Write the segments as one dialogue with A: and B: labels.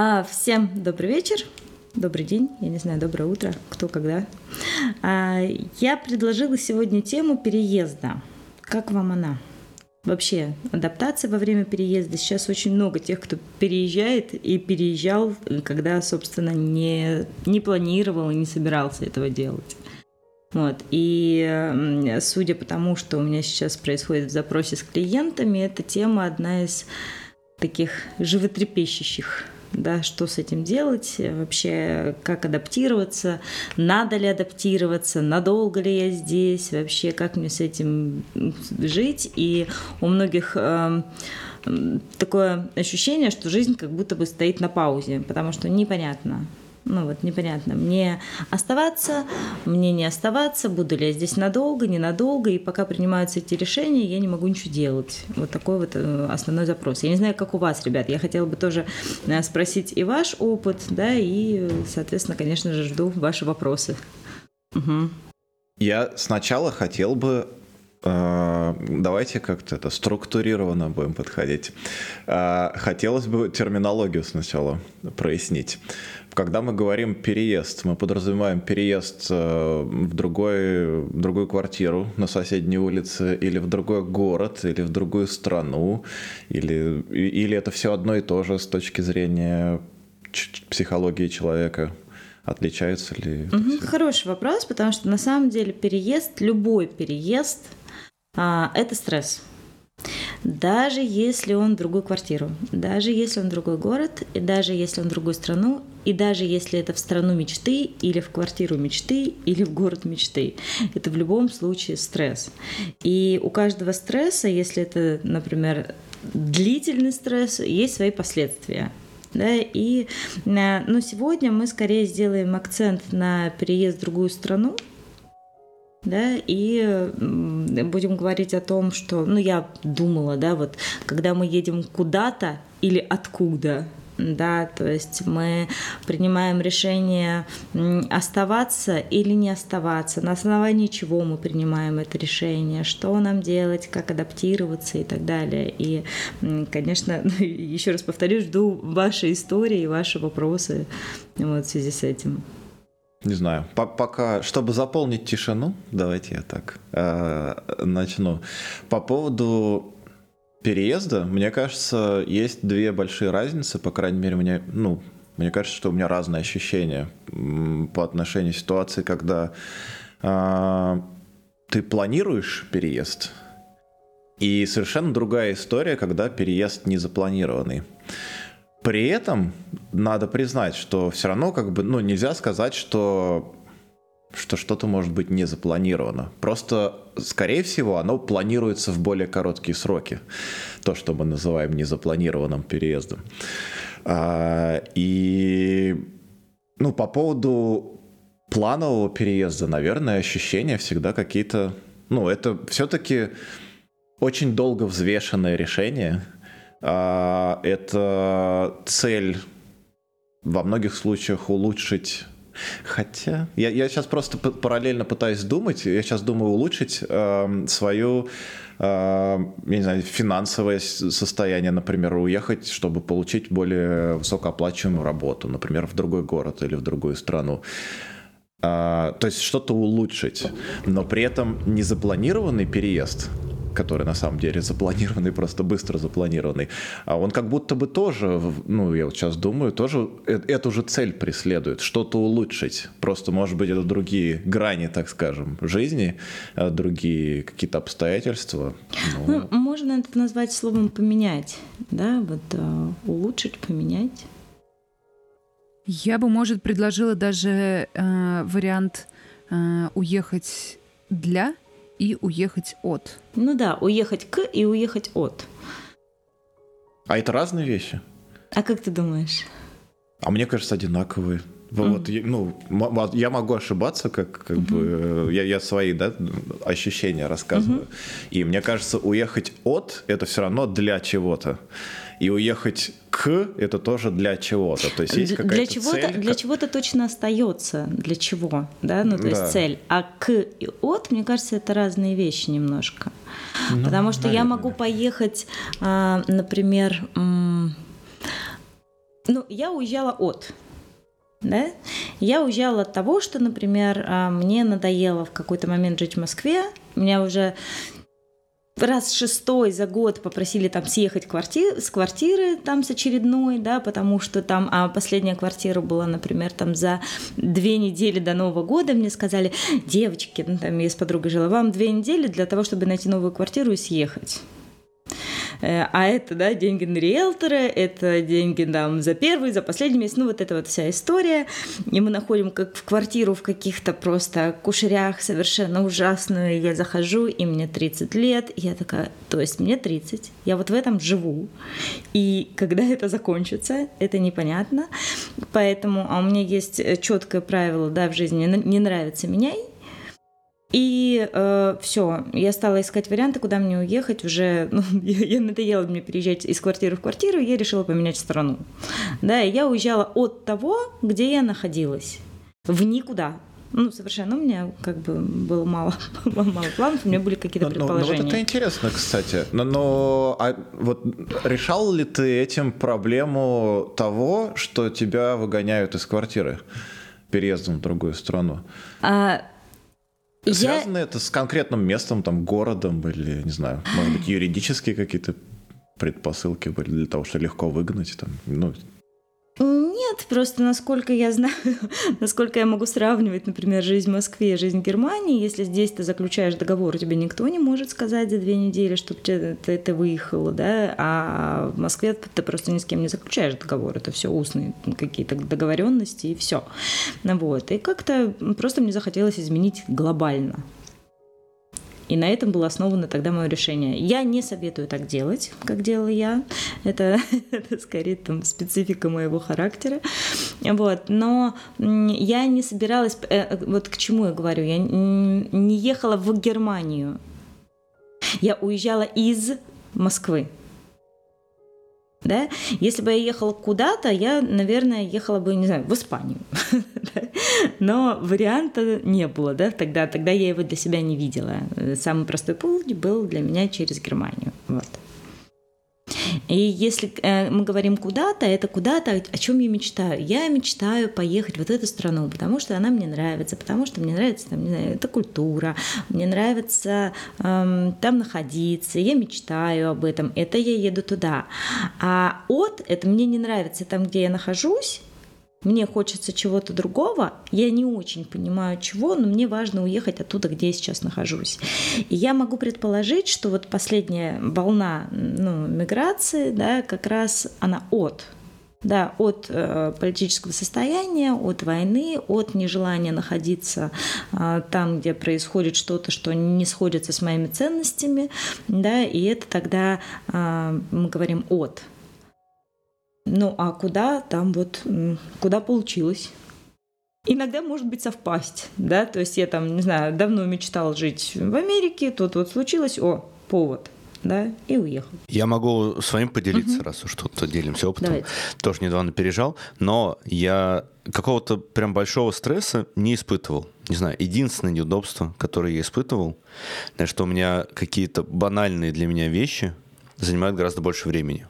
A: А, всем добрый вечер, добрый день, я не знаю, доброе утро, кто когда. А, я предложила сегодня тему переезда. Как вам она? Вообще, адаптация во время переезда. Сейчас очень много тех, кто переезжает и переезжал, когда, собственно, не, не планировал и не собирался этого делать. Вот. И судя по тому, что у меня сейчас происходит в запросе с клиентами, эта тема одна из таких животрепещущих да, что с этим делать, вообще как адаптироваться, надо ли адаптироваться, надолго ли я здесь, вообще как мне с этим жить. И у многих э, такое ощущение, что жизнь как будто бы стоит на паузе, потому что непонятно, ну вот непонятно, мне оставаться, мне не оставаться, буду ли я здесь надолго, ненадолго, и пока принимаются эти решения, я не могу ничего делать. Вот такой вот э, основной запрос. Я не знаю, как у вас, ребят, я хотела бы тоже э, спросить и ваш опыт, да, и, соответственно, конечно же, жду ваши вопросы. Угу.
B: Я сначала хотел бы э, Давайте как-то это структурированно будем подходить. Хотелось бы терминологию сначала прояснить. Когда мы говорим переезд, мы подразумеваем переезд э, в, другой, в другую квартиру на соседней улице, или в другой город, или в другую страну, или, или это все одно и то же с точки зрения психологии человека? Отличается ли?
A: Угу, хороший вопрос, потому что на самом деле переезд, любой переезд, а, это стресс. Даже если он в другую квартиру, даже если он в другой город, и даже если он в другую страну, и даже если это в страну мечты, или в квартиру мечты, или в город мечты, это в любом случае стресс. И у каждого стресса, если это, например, длительный стресс, есть свои последствия. Да, и э, ну, сегодня мы скорее сделаем акцент на переезд в другую страну, да, и будем говорить о том, что, ну, я думала, да, вот, когда мы едем куда-то или откуда, да, то есть мы принимаем решение оставаться или не оставаться, на основании чего мы принимаем это решение, что нам делать, как адаптироваться и так далее. И, конечно, еще раз повторюсь, жду ваши истории, ваши вопросы вот, в связи с этим.
B: Не знаю. Пока, чтобы заполнить тишину, давайте я так э, начну. По поводу переезда, мне кажется, есть две большие разницы, по крайней мере, мне, ну, мне кажется, что у меня разные ощущения по отношению к ситуации, когда э, ты планируешь переезд, и совершенно другая история, когда переезд не запланированный. При этом надо признать, что все равно как бы, ну, нельзя сказать, что что что-то может быть не запланировано. Просто, скорее всего, оно планируется в более короткие сроки. То, что мы называем незапланированным переездом. А, и, ну, по поводу планового переезда, наверное, ощущения всегда какие-то... Ну, это все-таки очень долго взвешенное решение – это цель во многих случаях улучшить Хотя, я, я сейчас просто параллельно пытаюсь думать, я сейчас думаю улучшить э, свою, э, я не знаю, финансовое состояние, например, уехать, чтобы получить более высокооплачиваемую работу, например, в другой город или в другую страну. Э, то есть что-то улучшить, но при этом незапланированный переезд – который на самом деле запланированный, просто быстро запланированный, а он как будто бы тоже, ну, я вот сейчас думаю, тоже э, эту же цель преследует, что-то улучшить. Просто, может быть, это другие грани, так скажем, жизни, а другие какие-то обстоятельства.
A: Но... Ну, можно это назвать словом «поменять», да, вот uh, улучшить, поменять.
C: Я бы, может, предложила даже э, вариант э, уехать для и уехать от.
A: Ну да, уехать к и уехать от.
B: А это разные вещи?
A: А как ты думаешь?
B: А мне кажется, одинаковые. Вот, mm. ну, я могу ошибаться, как, как mm-hmm. бы я, я свои да, ощущения рассказываю. Mm-hmm. И мне кажется, уехать от это все равно для чего-то и уехать к это тоже для чего-то. То есть есть какая-то
A: для чего-то,
B: цель.
A: Для чего-то точно остается. Для чего? Да, ну то да. есть цель. А к и от, мне кажется, это разные вещи немножко. Ну, Потому что наверное. я могу поехать, а, например, ну, я уезжала от. Да? Я уезжала от того, что, например, а, мне надоело в какой-то момент жить в Москве. Меня уже раз шестой за год попросили там съехать квартир, с квартиры там с очередной, да, потому что там, а последняя квартира была, например, там за две недели до Нового года, мне сказали, девочки, ну, там я с подругой жила, вам две недели для того, чтобы найти новую квартиру и съехать. Э, а это, да, деньги на риэлтора, это деньги там за первый, за последний месяц, ну вот эта вот вся история. И мы находим как в квартиру в каких-то просто кушерях совершенно ужасную. Я захожу, и мне 30 лет, и я такая, то есть мне 30, я вот в этом живу. И когда это закончится, это непонятно. Поэтому, а у меня есть э, четкое правило, да, в жизни, не нравится меняй, и э, все, я стала искать варианты, куда мне уехать. Уже ну, я, я надоело мне переезжать из квартиры в квартиру, я решила поменять страну. Да, и я уезжала от того, где я находилась, в никуда. Ну, совершенно у меня как бы было мало, мало планов, у меня были какие-то предположения. Ну,
B: ну, вот это интересно, кстати. Но, но а вот решал ли ты этим проблему того, что тебя выгоняют из квартиры переездом в другую страну?
A: А,
B: Связано я... это с конкретным местом, там, городом или, не знаю, может быть, юридические какие-то предпосылки были для того, чтобы легко выгнать там, ну,
A: нет, просто насколько я знаю, насколько я могу сравнивать, например, жизнь в Москве и жизнь в Германии, если здесь ты заключаешь договор, тебе никто не может сказать за две недели, чтобы ты, ты, ты да, а в Москве ты просто ни с кем не заключаешь договор, это все устные какие-то договоренности и все. Вот. И как-то просто мне захотелось изменить глобально и на этом было основано тогда мое решение. Я не советую так делать, как делала я. Это, это скорее там специфика моего характера. Вот. Но я не собиралась... Э, вот к чему я говорю? Я не ехала в Германию. Я уезжала из Москвы да, если бы я ехала куда-то, я, наверное, ехала бы, не знаю, в Испанию, но варианта не было, да, тогда, тогда я его для себя не видела. Самый простой путь был для меня через Германию, вот. И если э, мы говорим куда-то, это куда-то, о чем я мечтаю. Я мечтаю поехать вот эту страну, потому что она мне нравится, потому что мне нравится, там, не знаю, эта культура, мне нравится эм, там находиться, я мечтаю об этом, это я еду туда. А от, это мне не нравится там, где я нахожусь, мне хочется чего-то другого, я не очень понимаю чего, но мне важно уехать оттуда, где я сейчас нахожусь. И я могу предположить, что вот последняя волна ну, миграции, да, как раз она от да, от э, политического состояния, от войны, от нежелания находиться э, там, где происходит что-то, что не сходится с моими ценностями, да, и это тогда э, мы говорим от, ну, а куда там вот, куда получилось? Иногда может быть совпасть, да, то есть я там, не знаю, давно мечтал жить в Америке, тут вот случилось, о, повод, да, и уехал.
D: Я могу с вами поделиться, угу. раз уж тут делимся опытом. Давайте. Тоже недавно переезжал, но я какого-то прям большого стресса не испытывал. Не знаю, единственное неудобство, которое я испытывал, что у меня какие-то банальные для меня вещи занимают гораздо больше времени.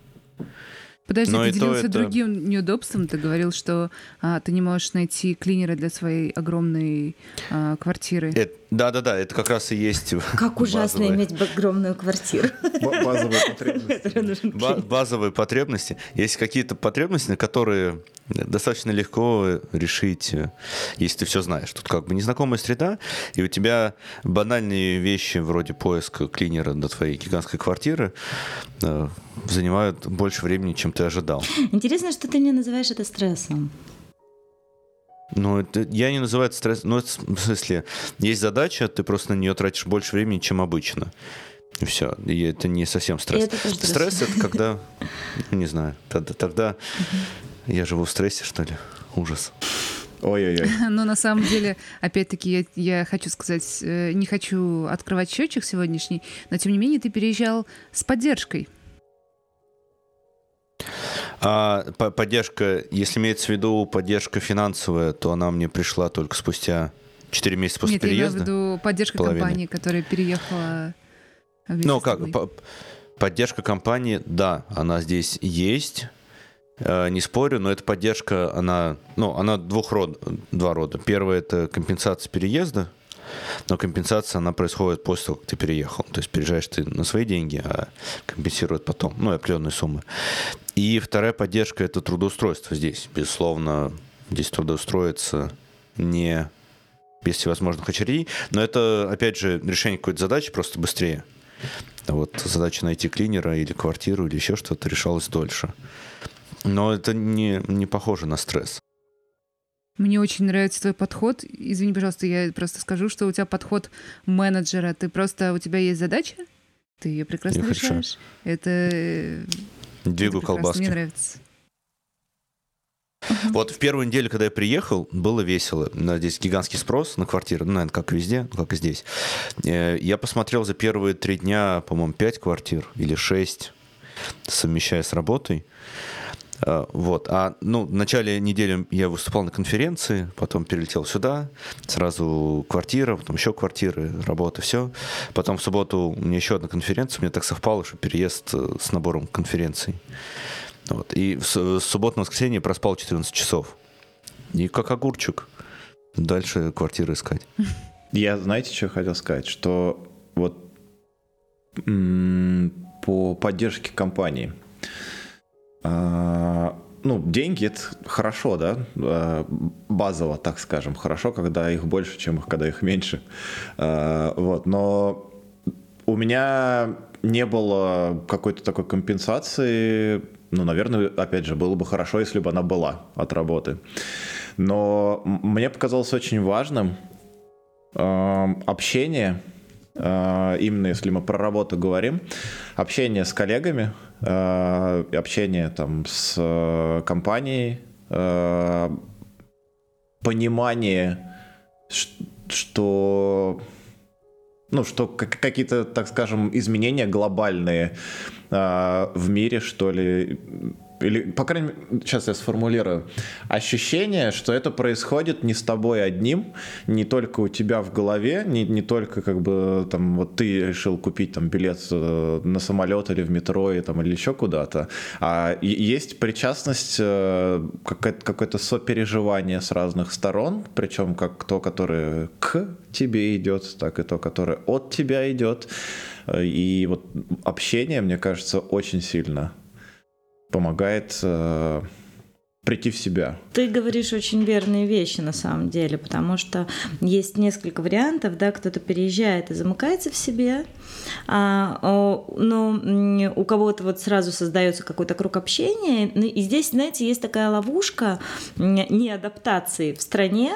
C: Подожди, Но ты делился это... другим неудобством. Ты говорил, что а, ты не можешь найти клинера для своей огромной а, квартиры.
D: Это, да-да-да, это как раз и есть
A: Как ужасно базовые... иметь огромную квартиру.
B: Базовые потребности.
D: Базовые потребности. Есть какие-то потребности, на которые достаточно легко решить, э, если ты все знаешь. Тут как бы незнакомая среда, и у тебя банальные вещи вроде поиска клинера до твоей гигантской квартиры э, занимают больше времени, чем ты ожидал.
A: Интересно, что ты не называешь это стрессом.
D: Ну, это, я не называю это стресс. Ну, это, в смысле, есть задача, ты просто на нее тратишь больше времени, чем обычно. И все. И это не совсем стресс. Это стресс, стресс это когда, ну, не знаю, тогда, тогда я живу в стрессе, что ли? Ужас.
B: Ой-ой-ой.
C: Но на самом деле, опять-таки, я, я хочу сказать, э, не хочу открывать счетчик сегодняшний, но тем не менее ты переезжал с поддержкой.
D: А поддержка, если имеется в виду поддержка финансовая, то она мне пришла только спустя 4 месяца после
C: Нет,
D: переезда.
C: Нет, я имею в виду поддержка половины. компании, которая переехала
D: Ну, как, поддержка компании, да, она здесь есть. Э, не спорю, но эта поддержка, она, ну, она двух род, два рода. Первое – это компенсация переезда, но компенсация, она происходит после того, как ты переехал. То есть переезжаешь ты на свои деньги, а компенсируют потом, ну, определенные суммы. И вторая поддержка – это трудоустройство здесь. Безусловно, здесь трудоустроиться не без всевозможных очередей, но это, опять же, решение какой-то задачи просто быстрее. А вот задача найти клинера или квартиру или еще что-то решалась дольше. Но это не, не похоже на стресс.
C: Мне очень нравится твой подход. Извини, пожалуйста, я просто скажу, что у тебя подход менеджера. Ты просто, у тебя есть задача, ты ее прекрасно я решаешь. Хочу. Это...
D: Двигаю колбаски.
C: Мне нравится.
D: Вот в первую неделю, когда я приехал, было весело. Здесь гигантский спрос на квартиры, ну, наверное, как везде, как и здесь. Э, я посмотрел за первые три дня, по-моему, пять квартир или шесть, совмещая с работой. Э, вот. А ну, в начале недели я выступал на конференции, потом перелетел сюда, сразу квартира, потом еще квартиры, работа, все. Потом в субботу у меня еще одна конференция, мне так совпало, что переезд э, с набором конференций. Вот. И в субботу на воскресенье проспал 14 часов. И как огурчик. Дальше квартиры искать.
B: Я, знаете, что хотел сказать? Что вот по поддержке компании – ну, деньги это хорошо, да, а, базово, так скажем, хорошо, когда их больше, чем когда их меньше. А, вот, но у меня не было какой-то такой компенсации. Ну, наверное, опять же, было бы хорошо, если бы она была от работы. Но мне показалось очень важным общение именно если мы про работу говорим, общение с коллегами, э, общение там с э, компанией, понимание, что ну, что какие-то, так скажем, изменения глобальные в мире, что ли, или, по крайней мере, сейчас я сформулирую, ощущение, что это происходит не с тобой одним, не только у тебя в голове, не, не только как бы там вот ты решил купить там билет э, на самолет или в метро и, там, или еще куда-то, а есть причастность, э, какое-то, какое-то сопереживание с разных сторон, причем как то, которое к тебе идет, так и то, которое от тебя идет. И вот общение, мне кажется, очень сильно помогает э, прийти в себя.
A: Ты говоришь очень верные вещи на самом деле, потому что есть несколько вариантов, да, кто-то переезжает и замыкается в себе, но у кого-то вот сразу создается какой-то круг общения, ну, и здесь, знаете, есть такая ловушка неадаптации в стране,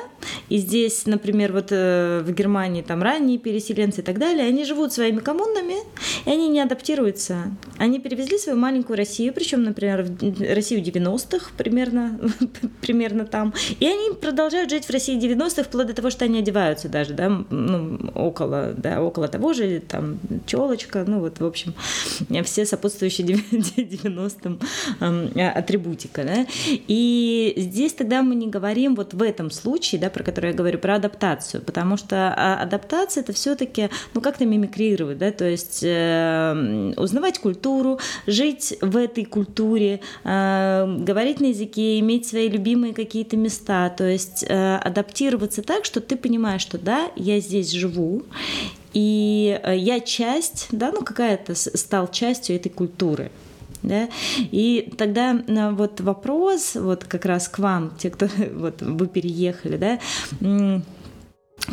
A: и здесь, например, вот э, в Германии там ранние переселенцы и так далее, они живут своими коммунами, и они не адаптируются. Они перевезли свою маленькую Россию, причем, например, в Россию 90-х примерно, примерно там, и они продолжают жить в России 90-х, вплоть до того, что они одеваются даже, да, ну, около, да, около того же, там, челочка, ну вот, в общем, все сопутствующие 90-м атрибутика, да, и здесь тогда мы не говорим вот в этом случае, да, про который я говорю, про адаптацию, потому что а, адаптация это все-таки, ну, как-то мимикрировать, да, то есть э, узнавать культуру, жить в этой культуре, э, говорить на языке, иметь свои любимые какие-то места, то есть э, адаптироваться так, что ты понимаешь, что да, я здесь живу, и э, я часть, да, ну какая-то стал частью этой культуры. Да? И тогда э, вот вопрос, вот как раз к вам, те, кто вот вы переехали, да,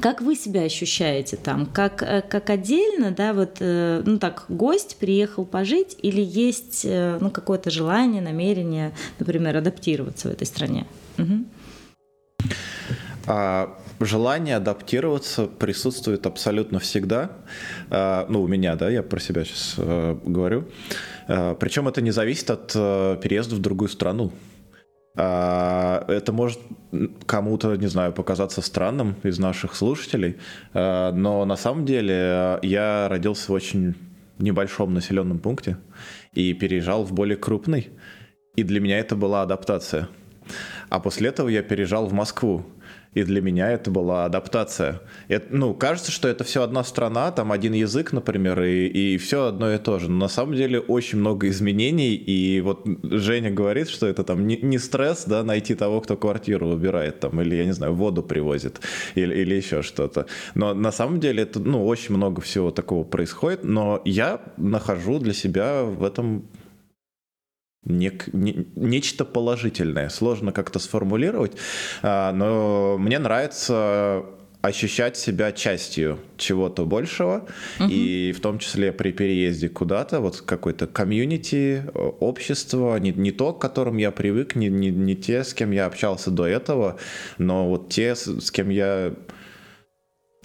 A: как вы себя ощущаете там? Как, э, как отдельно, да, вот, ну так, гость приехал пожить или есть, ну, какое-то желание, намерение, например, адаптироваться в этой стране? Угу.
B: Желание адаптироваться присутствует абсолютно всегда. А, ну, у меня, да, я про себя сейчас а, говорю. А, причем это не зависит от а, переезда в другую страну. А, это может кому-то, не знаю, показаться странным из наших слушателей, но на самом деле я родился в очень небольшом населенном пункте и переезжал в более крупный. И для меня это была адаптация. А после этого я переезжал в Москву. И для меня это была адаптация. Это, ну, кажется, что это все одна страна, там один язык, например, и, и все одно и то же. Но на самом деле очень много изменений. И вот Женя говорит, что это там не, не стресс, да, найти того, кто квартиру убирает, там, или, я не знаю, воду привозит, или, или еще что-то. Но на самом деле это, ну, очень много всего такого происходит. Но я нахожу для себя в этом нек, не, нечто положительное. Сложно как-то сформулировать, а, но мне нравится ощущать себя частью чего-то большего, угу. и в том числе при переезде куда-то, вот какой-то комьюнити, общество, не, не то, к которым я привык, не, не, не те, с кем я общался до этого, но вот те, с, с кем я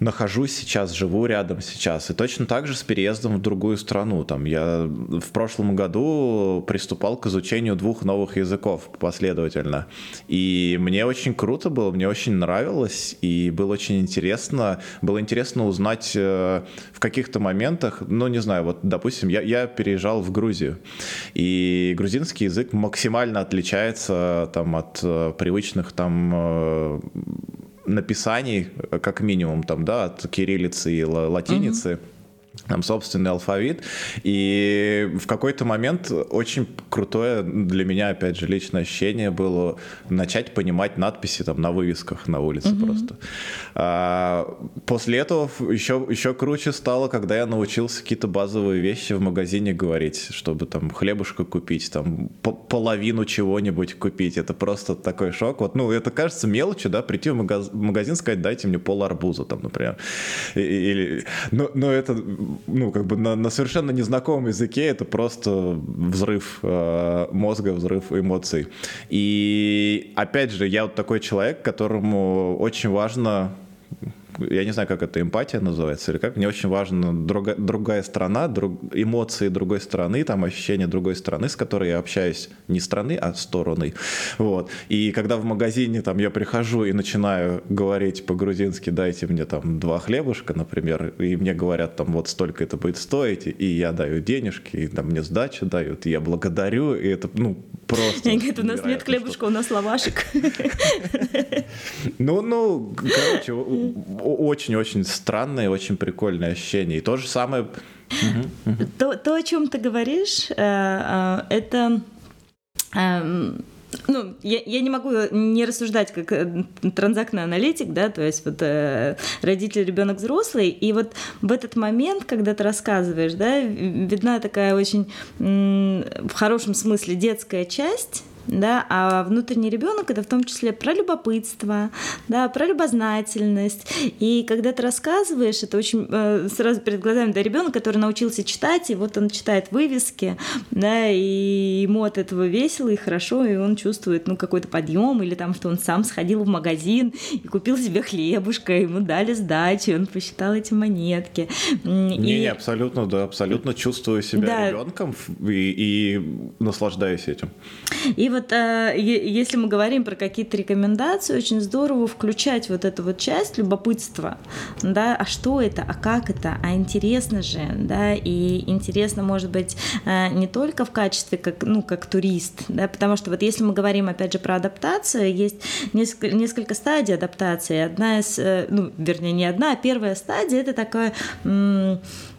B: нахожусь сейчас, живу рядом сейчас. И точно так же с переездом в другую страну. Там я в прошлом году приступал к изучению двух новых языков последовательно. И мне очень круто было, мне очень нравилось, и было очень интересно. Было интересно узнать э, в каких-то моментах, ну, не знаю, вот, допустим, я, я переезжал в Грузию, и грузинский язык максимально отличается там от э, привычных там э, написаний, как минимум, там, да, от кириллицы и латиницы. Угу там собственный алфавит. И в какой-то момент очень крутое для меня, опять же, личное ощущение было начать понимать надписи там на вывесках на улице угу. просто. А, после этого еще, еще круче стало, когда я научился какие-то базовые вещи в магазине говорить, чтобы там хлебушка купить, там половину чего-нибудь купить. Это просто такой шок. Вот, ну, это кажется мелочью, да, прийти в магазин, сказать, дайте мне пол арбуза, там, например. Или, но, но это ну, как бы на, на совершенно незнакомом языке это просто взрыв э, мозга, взрыв эмоций. И опять же, я вот такой человек, которому очень важно я не знаю, как это эмпатия называется, или как, мне очень важна друга, другая страна, друг, эмоции другой страны, там ощущения другой страны, с которой я общаюсь не страны, а стороны. Вот. И когда в магазине там я прихожу и начинаю говорить по-грузински, дайте мне там два хлебушка, например, и мне говорят там вот столько это будет стоить, и я даю денежки, и там мне сдачу дают, и я благодарю, и это, ну, просто...
A: Я говорю, у нас нет хлебушка, у нас лавашек.
B: Ну, ну, короче, очень-очень странное, очень прикольное ощущение. И то же самое...
A: То, то о чем ты говоришь, э, э, это эм, ну, я, я не могу не рассуждать как э, транзактный аналитик, да, то есть вот э, родитель, ребенок взрослый, и вот в этот момент, когда ты рассказываешь, да, видна такая очень в хорошем смысле детская часть, да, а внутренний ребенок это в том числе про любопытство, да, про любознательность. И когда ты рассказываешь, это очень э, сразу перед глазами, да, ребенок, который научился читать, и вот он читает вывески, да, и ему от этого весело и хорошо, и он чувствует, ну, какой-то подъем, или там, что он сам сходил в магазин и купил себе хлебушка, ему дали сдачу, он посчитал эти монетки.
B: Не, и... не, абсолютно, да, абсолютно чувствую себя да. ребенком и, и наслаждаюсь этим.
A: И вот э, если мы говорим про какие-то рекомендации, очень здорово включать вот эту вот часть любопытства, да, а что это, а как это, а интересно же, да, и интересно, может быть, э, не только в качестве как, ну, как турист, да, потому что вот если мы говорим, опять же, про адаптацию, есть несколько, несколько стадий адаптации. Одна из, э, ну, вернее, не одна, а первая стадия — это такая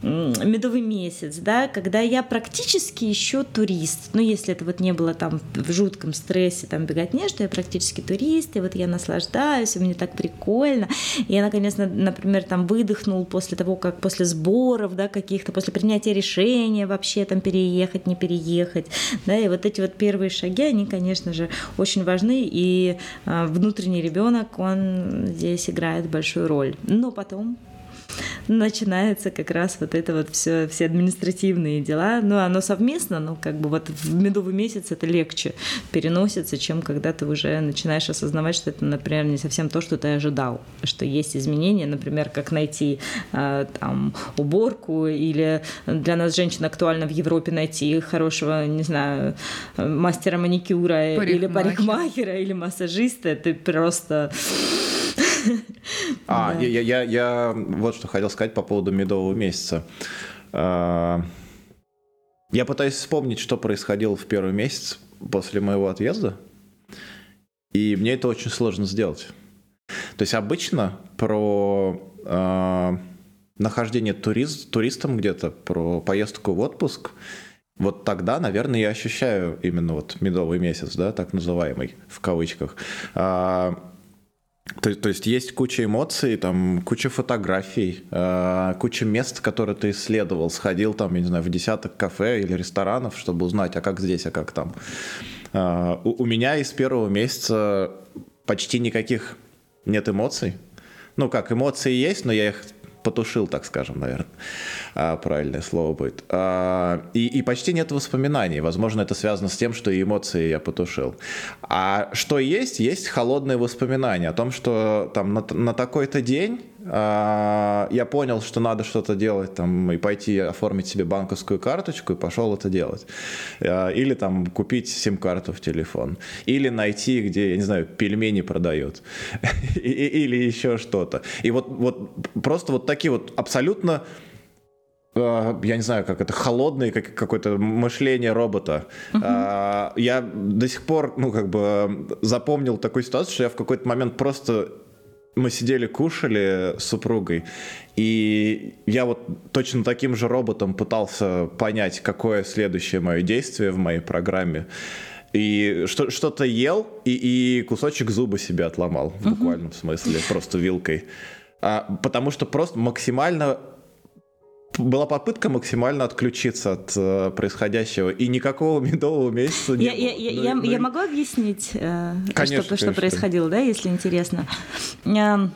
A: медовый месяц, да, когда я практически еще турист, ну, если это вот не было там в жутком стрессе, там, беготне, что я практически турист, и вот я наслаждаюсь, и мне так прикольно, и я, наконец, например, там выдохнул после того, как после сборов, да, каких-то, после принятия решения вообще там переехать, не переехать, да, и вот эти вот первые шаги, они, конечно же, очень важны, и э, внутренний ребенок, он здесь играет большую роль. Но потом начинается как раз вот это вот все, все административные дела. Ну, оно совместно, но как бы вот в медовый месяц это легче переносится, чем когда ты уже начинаешь осознавать, что это, например, не совсем то, что ты ожидал, что есть изменения, например, как найти э, там уборку или для нас женщин актуально в Европе найти хорошего, не знаю, мастера маникюра или парикмахера или массажиста, это просто
B: а, я, я, я вот что хотел сказать по поводу медового месяца. А, я пытаюсь вспомнить, что происходило в первый месяц после моего отъезда. И мне это очень сложно сделать. То есть обычно про э, нахождение турист, туристом где-то, про поездку в отпуск, вот тогда, наверное, я ощущаю именно вот медовый месяц, да, так называемый, в кавычках. А, то, то есть есть куча эмоций, там куча фотографий, э, куча мест, которые ты исследовал, сходил там, я не знаю, в десяток кафе или ресторанов, чтобы узнать, а как здесь, а как там. Э, у, у меня из первого месяца почти никаких нет эмоций. Ну как, эмоции есть, но я их потушил, так скажем, наверное, а, правильное слово будет. А, и, и почти нет воспоминаний. Возможно, это связано с тем, что и эмоции я потушил. А что есть? Есть холодные воспоминания о том, что там на, на такой-то день а, я понял, что надо что-то делать там и пойти оформить себе банковскую карточку и пошел это делать. А, или там купить сим-карту в телефон. Или найти, где, я не знаю, пельмени продают. Или еще что-то. И вот, вот просто вот такие вот абсолютно я не знаю, как это, холодное как, какое-то мышление робота. Uh-huh. Я до сих пор, ну, как бы запомнил такую ситуацию, что я в какой-то момент просто мы сидели, кушали с супругой, и я вот точно таким же роботом пытался понять, какое следующее мое действие в моей программе. И что- что-то ел, и, и кусочек зуба себе отломал, в буквальном uh-huh. смысле, просто вилкой. А, потому что просто максимально была попытка максимально отключиться от э, происходящего, и никакого медового месяца не
A: я, было. Я, я, ну, я, ну, я могу объяснить, э, конечно, что, конечно. что происходило, да, если интересно? Э,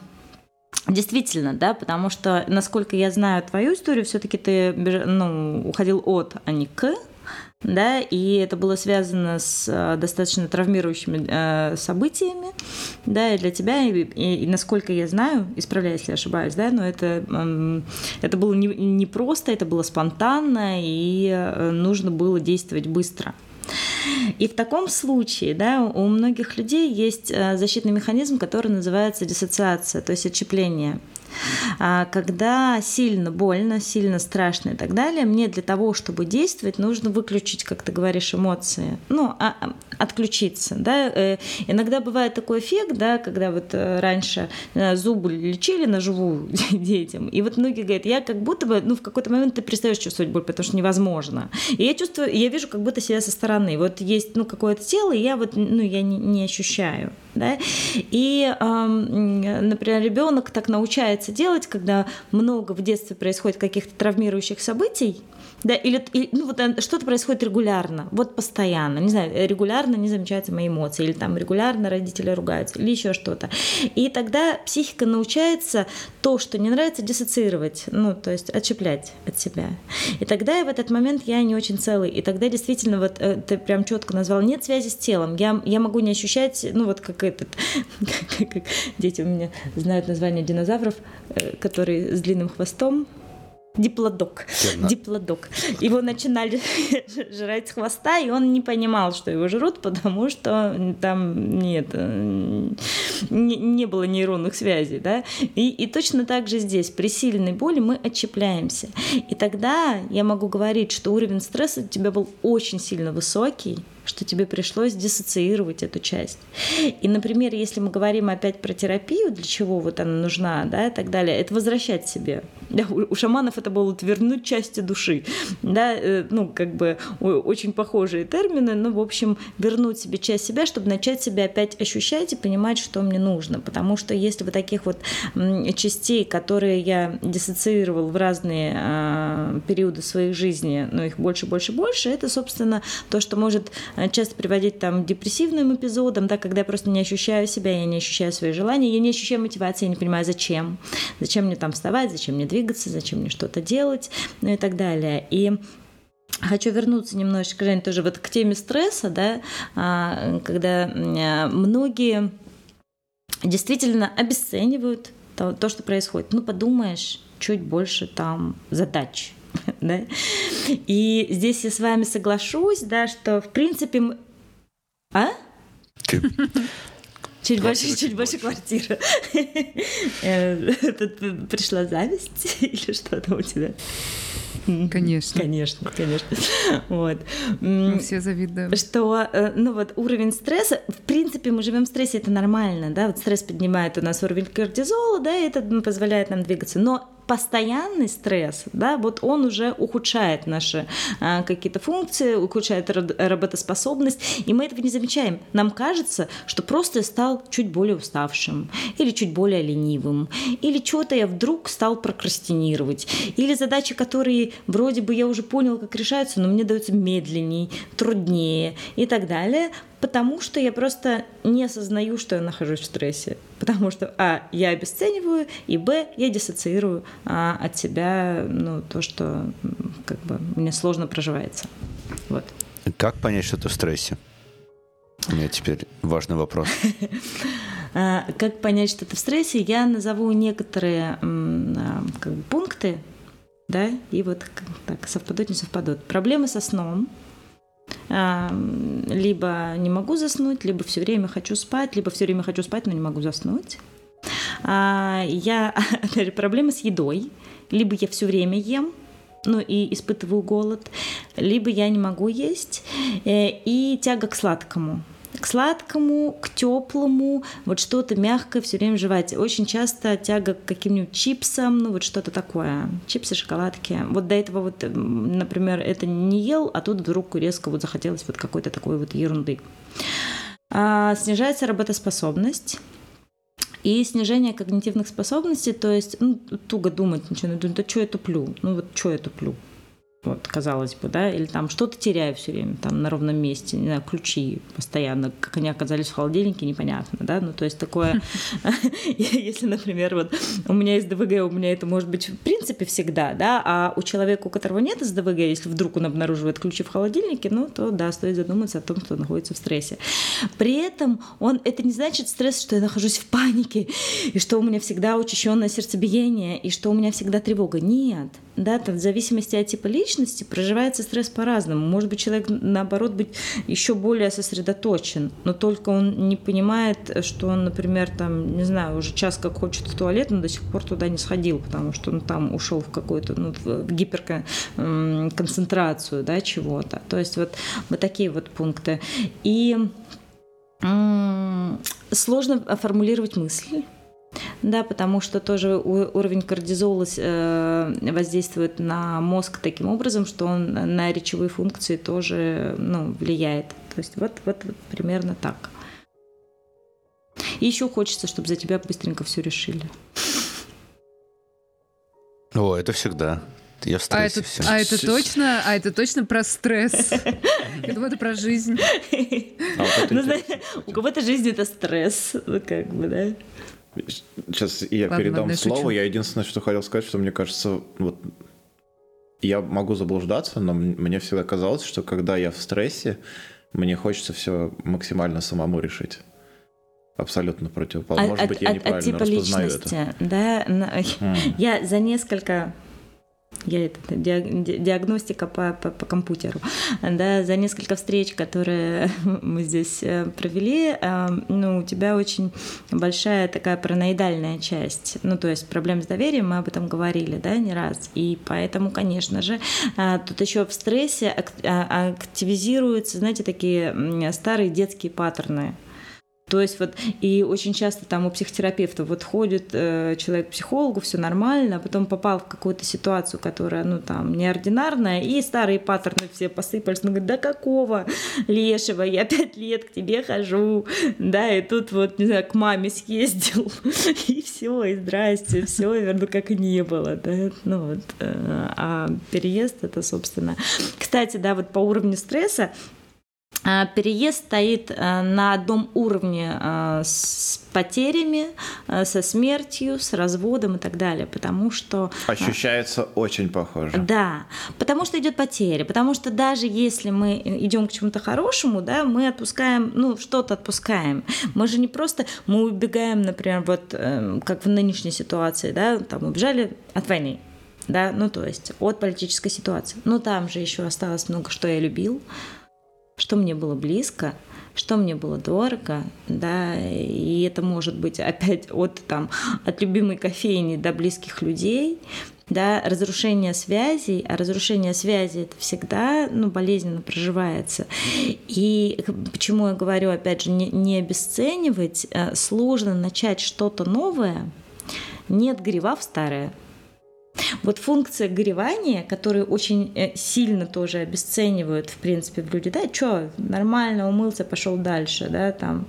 A: Действительно, да, потому что, насколько я знаю твою историю, все-таки ты ну, уходил от, а не к, да, и это было связано с э, достаточно травмирующими э, событиями, да, и для тебя, и, и, и насколько я знаю, исправляюсь, если ошибаюсь, да, но это, э, это было не, не просто, это было спонтанно, и э, нужно было действовать быстро. И в таком случае да, у многих людей есть э, защитный механизм, который называется диссоциация, то есть отчепление. А когда сильно больно, сильно страшно и так далее, мне для того, чтобы действовать, нужно выключить, как ты говоришь, эмоции. Ну, а, а отключиться. Да? Э, иногда бывает такой эффект, да, когда вот э, раньше э, зубы лечили на живую детям, и вот многие говорят, я как будто бы, ну, в какой-то момент ты перестаешь чувствовать боль, потому что невозможно. И я чувствую, я вижу как будто себя со стороны. Вот есть, ну, какое-то тело, и я вот, ну, я не, не ощущаю. Да? И, например, ребенок так научается делать, когда много в детстве происходит каких-то травмирующих событий, да, или, или ну, вот э, что-то происходит регулярно, вот постоянно, не знаю, регулярно не замечаются мои эмоции, или там регулярно родители ругаются, или еще что-то. И тогда психика научается то, что не нравится, диссоциировать, ну, то есть отщеплять от себя. И тогда в этот момент я не очень целый. И тогда действительно, вот э, ты прям четко назвал, нет связи с телом. Я, я могу не ощущать, ну, вот как этот, как, дети у меня знают название динозавров, э, которые с длинным хвостом, диплодок. Верно. Диплодок. Его начинали жрать с хвоста, и он не понимал, что его жрут, потому что там нет, э, не, не было нейронных связей. Да? И, и точно так же здесь. При сильной боли мы отчепляемся. И тогда я могу говорить, что уровень стресса у тебя был очень сильно высокий, что тебе пришлось диссоциировать эту часть. И, например, если мы говорим опять про терапию, для чего вот она нужна, да, и так далее, это возвращать себе. Да, у, у шаманов это было вернуть части души, да, э, ну, как бы очень похожие термины, но, в общем, вернуть себе часть себя, чтобы начать себя опять ощущать и понимать, что мне нужно, потому что если вот таких вот частей, которые я диссоциировал в разные э, периоды своей жизни, но их больше, больше, больше, это, собственно, то, что может Э, часто приводить там к депрессивным эпизодам, да, когда я просто не ощущаю себя, я не ощущаю свои желания, я не ощущаю мотивации, я не понимаю, зачем. Зачем мне там вставать, зачем мне двигаться, зачем мне что-то делать, ну и так далее. И Хочу вернуться немножечко, Жень, тоже вот к теме стресса, да, а, когда многие действительно обесценивают то, то, что происходит. Ну, подумаешь, чуть больше там задач, да? И здесь я с вами соглашусь, да, что в принципе... А? Чуть больше, чуть больше квартира. Э, тут пришла зависть или что там у тебя?
C: Конечно.
A: Конечно, конечно. Вот.
C: Мы все завидуем.
A: Что, э, ну вот, уровень стресса, в принципе, мы живем в стрессе, это нормально, да, вот стресс поднимает у нас уровень кортизола, да, и это позволяет нам двигаться, но постоянный стресс, да, вот он уже ухудшает наши а, какие-то функции, ухудшает работоспособность, и мы этого не замечаем. Нам кажется, что просто я стал чуть более уставшим, или чуть более ленивым, или что-то я вдруг стал прокрастинировать, или задачи, которые вроде бы я уже понял, как решаются, но мне даются медленнее, труднее и так далее, потому что я просто не осознаю, что я нахожусь в стрессе. Потому что, а, я обесцениваю, и, б, я диссоциирую а, от себя ну, то, что как бы мне сложно проживается. Вот.
D: Как понять, что ты в стрессе? У меня теперь важный вопрос.
A: А, как понять, что ты в стрессе? Я назову некоторые а, как бы, пункты, да, и вот так совпадут, не совпадут. Проблемы со сном, либо не могу заснуть, либо все время хочу спать, либо все время хочу спать, но не могу заснуть. А, я проблемы с едой, либо я все время ем, ну и испытываю голод, либо я не могу есть, э, и тяга к сладкому к сладкому, к теплому, вот что-то мягкое все время жевать. Очень часто тяга к каким-нибудь чипсам, ну вот что-то такое. Чипсы, шоколадки. Вот до этого вот, например, это не ел, а тут вдруг резко вот захотелось вот какой-то такой вот ерунды. А, снижается работоспособность. И снижение когнитивных способностей, то есть ну, туго думать ничего, ну да что я туплю, ну вот что я туплю, вот, казалось бы, да, или там что-то теряю все время, там на ровном месте, не знаю, ключи постоянно, как они оказались в холодильнике, непонятно, да, ну то есть такое, если, например, вот у меня есть ДВГ, у меня это может быть в принципе всегда, да, а у человека, у которого нет СДВГ, если вдруг он обнаруживает ключи в холодильнике, ну то да, стоит задуматься о том, что он находится в стрессе. При этом он, это не значит стресс, что я нахожусь в панике, и что у меня всегда учащенное сердцебиение, и что у меня всегда тревога. Нет, да, там, в зависимости от типа личности проживается стресс по-разному. Может быть, человек, наоборот, быть еще более сосредоточен, но только он не понимает, что он, например, там, не знаю, уже час как хочет в туалет, но до сих пор туда не сходил, потому что он там ушел в какую-то ну, гиперконцентрацию, да, чего-то. То есть вот, вот такие вот пункты. И сложно формулировать мысли, да, потому что тоже уровень кортизола э, воздействует на мозг таким образом, что он на речевые функции тоже ну, влияет. То есть вот, вот, вот примерно так. И еще хочется, чтобы за тебя быстренько все решили.
D: О, это всегда. Я в
C: а это,
D: все.
C: А это точно, а это точно про стресс. Я думаю, это про жизнь. А
A: ну, у кого-то жизнь это стресс, ну, как бы, да.
B: Сейчас я ладно, передам ладно, слово. Я, я единственное, что хотел сказать, что мне кажется, вот я могу заблуждаться, но мне всегда казалось, что когда я в стрессе, мне хочется все максимально самому решить. Абсолютно противоположно. А, Может быть, я неправильно а, типа распознаю личности, это.
A: Да, mm. я за несколько я это, диагностика по, по, по компьютеру. Да, за несколько встреч, которые мы здесь э, провели, э, ну, у тебя очень большая такая параноидальная часть. Ну, то есть проблем с доверием, мы об этом говорили, да, не раз. И поэтому, конечно же, э, тут еще в стрессе активизируются, знаете, такие старые детские паттерны то есть вот и очень часто там у психотерапевта вот ходит э, человек к психологу, все нормально, а потом попал в какую-то ситуацию, которая, ну там, неординарная, и старые паттерны все посыпались. Он говорит, да какого лешего, я пять лет к тебе хожу, да, и тут вот, не знаю, к маме съездил, и все, и здрасте, все, верну, как и не было, да, ну вот. Э, а переезд это, собственно... Кстати, да, вот по уровню стресса переезд стоит а, на одном уровне а, с потерями, со смертью, с разводом и так далее, потому что...
B: Ощущается очень похоже.
A: Да, потому что идет потеря, потому что даже если мы идем к чему-то хорошему, да, мы отпускаем, ну, что-то отпускаем. Мы же не просто, мы убегаем, например, вот эм, как в нынешней ситуации, да, там убежали от войны, да, ну, то есть от политической ситуации. Но там же еще осталось много, что я любил, что мне было близко, что мне было дорого, да, и это может быть опять от, там, от любимой кофейни до близких людей, да, разрушение связей, а разрушение связи это всегда ну, болезненно проживается. И почему я говорю, опять же, не, не обесценивать, э, сложно начать что-то новое, не отгревав старое. Вот функция горевания, которую очень э, сильно тоже обесценивают, в принципе, в люди, да, что, нормально умылся, пошел дальше, да, там,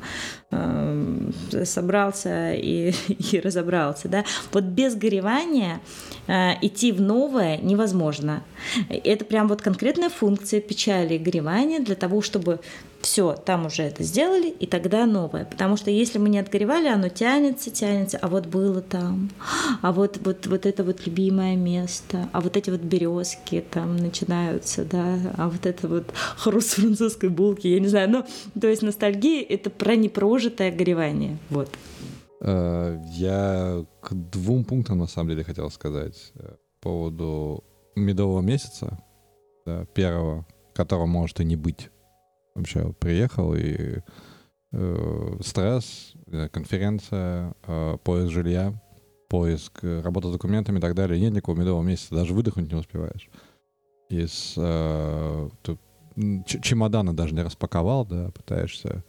A: э, собрался и, и разобрался, да. Вот без горевания э, идти в новое невозможно. Это прям вот конкретная функция печали и горевания для того, чтобы все, там уже это сделали, и тогда новое. Потому что если мы не отгоревали, оно тянется, тянется, а вот было там, а вот, вот, вот это вот любимое место, а вот эти вот березки там начинаются, да, а вот это вот хруст французской булки, я не знаю, ну, то есть ностальгия — это про непрожитое горевание, вот.
E: Э, я к двум пунктам, на самом деле, хотел сказать э, по поводу медового месяца, да, первого, которого может и не быть вообще приехал и э, стресс, э, конференция, э, поиск жилья, поиск, э, работа с документами и так далее. Нет никакого медового месяца, даже выдохнуть не успеваешь. Из э, чемодана даже не распаковал, да, пытаешься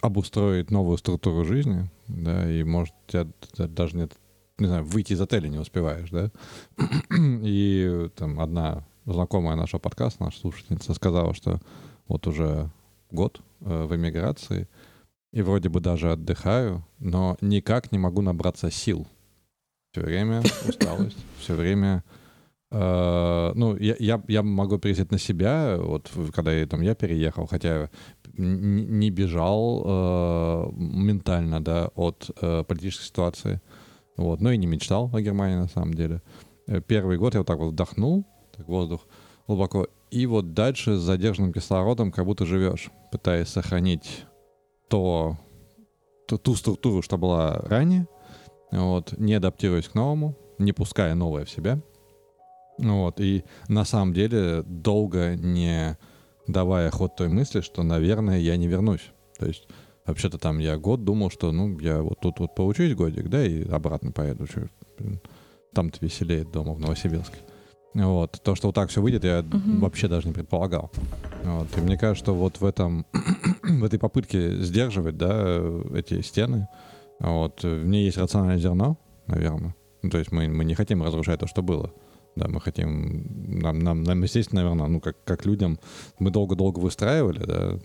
E: обустроить новую структуру жизни, да, и может тебя даже нет, не знаю, выйти из отеля не успеваешь, да. И там одна знакомая нашего подкаста, наша слушательница, сказала, что вот уже год э, в эмиграции, и вроде бы даже отдыхаю, но никак не могу набраться сил. Все время усталость, все время... Э, ну, я, я, я могу пересесть на себя, вот когда я, там, я переехал, хотя не бежал э, ментально, да, от э, политической ситуации, вот, но и не мечтал о Германии на самом деле. Э, первый год я вот так вот вдохнул, так воздух глубоко, и вот дальше с задержанным кислородом как будто живешь, пытаясь сохранить то, ту, ту структуру, что была ранее, вот, не адаптируясь к новому, не пуская новое в себя. Вот, и на самом деле долго не давая ход той мысли, что, наверное, я не вернусь. То есть, вообще-то там я год думал, что, ну, я вот тут вот поучусь годик, да, и обратно поеду. Там-то веселее дома в Новосибирске. Вот. То, что вот так все выйдет, я угу. вообще даже не предполагал. Вот. И мне кажется, что вот в этом, в этой попытке сдерживать, да, эти стены, вот, в ней есть рациональное зерно, наверное. Ну, то есть мы, мы не хотим разрушать то, что было. Да, мы хотим, нам, нам, нам естественно, наверное, ну, как, как людям, мы долго-долго выстраивали, да,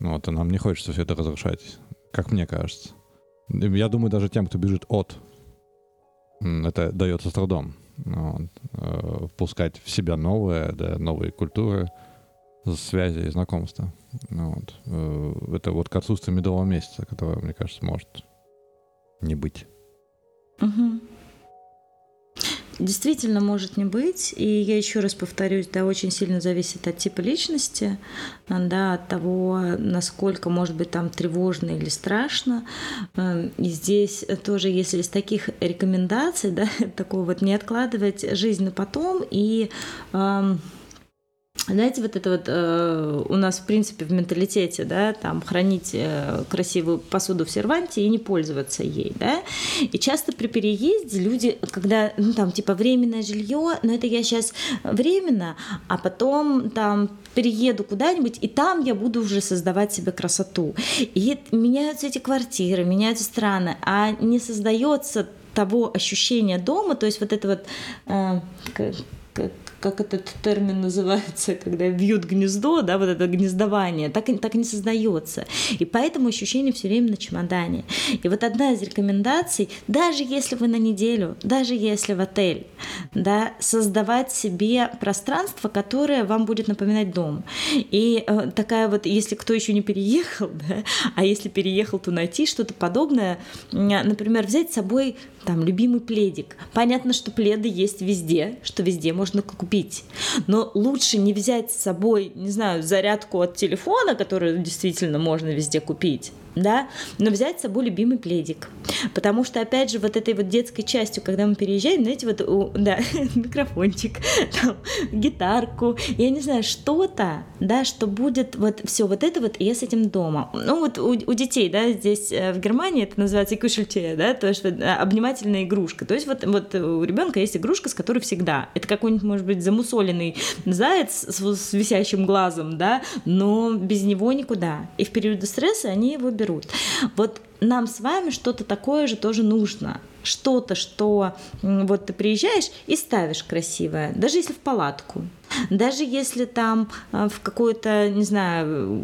E: вот, и нам не хочется все это разрушать, как мне кажется. Я думаю, даже тем, кто бежит от, это дается с трудом вот, э, впускать в себя новые, да, новые культуры, связи и знакомства. Вот. Э, это вот к отсутствию медового месяца, которого, мне кажется, может не быть.
A: Угу. Действительно может не быть. И я еще раз повторюсь, да, очень сильно зависит от типа личности, да, от того, насколько может быть там тревожно или страшно. Эм, и здесь тоже, если из таких рекомендаций, да, такого вот не откладывать жизнь на потом и эм, знаете, вот это вот э, у нас, в принципе, в менталитете, да, там хранить э, красивую посуду в серванте и не пользоваться ей, да. И часто при переезде люди, когда, ну, там, типа, временное жилье, но это я сейчас временно, а потом там перееду куда-нибудь, и там я буду уже создавать себе красоту. И меняются эти квартиры, меняются страны, а не создается того ощущения дома, то есть вот это вот э, как этот термин называется, когда бьют гнездо, да, вот это гнездование, так, так не создается. И поэтому ощущение все время на чемодане. И вот одна из рекомендаций, даже если вы на неделю, даже если в отель, да, создавать себе пространство, которое вам будет напоминать дом. И э, такая вот, если кто еще не переехал, да, а если переехал, то найти что-то подобное, например, взять с собой там любимый пледик. Понятно, что пледы есть везде, что везде можно купить. Но лучше не взять с собой, не знаю, зарядку от телефона, которую действительно можно везде купить, да, но взять с собой любимый пледик. Потому что, опять же, вот этой вот детской частью, когда мы переезжаем, знаете, вот, у, да, микрофончик, там, гитарку, я не знаю, что-то, да, что будет вот все вот это вот, и я с этим дома. Ну вот у, у детей, да, здесь э, в Германии это называется кушельте, да, то есть вот, э, обнимательная игрушка. То есть вот, вот у ребенка есть игрушка, с которой всегда. Это какой-нибудь, может быть, замусоленный заяц с, с висящим глазом, да, но без него никуда. И в периоды стресса они его берут берут. Вот нам с вами что-то такое же тоже нужно. Что-то, что вот ты приезжаешь и ставишь красивое, даже если в палатку, даже если там э, в какой-то, не знаю,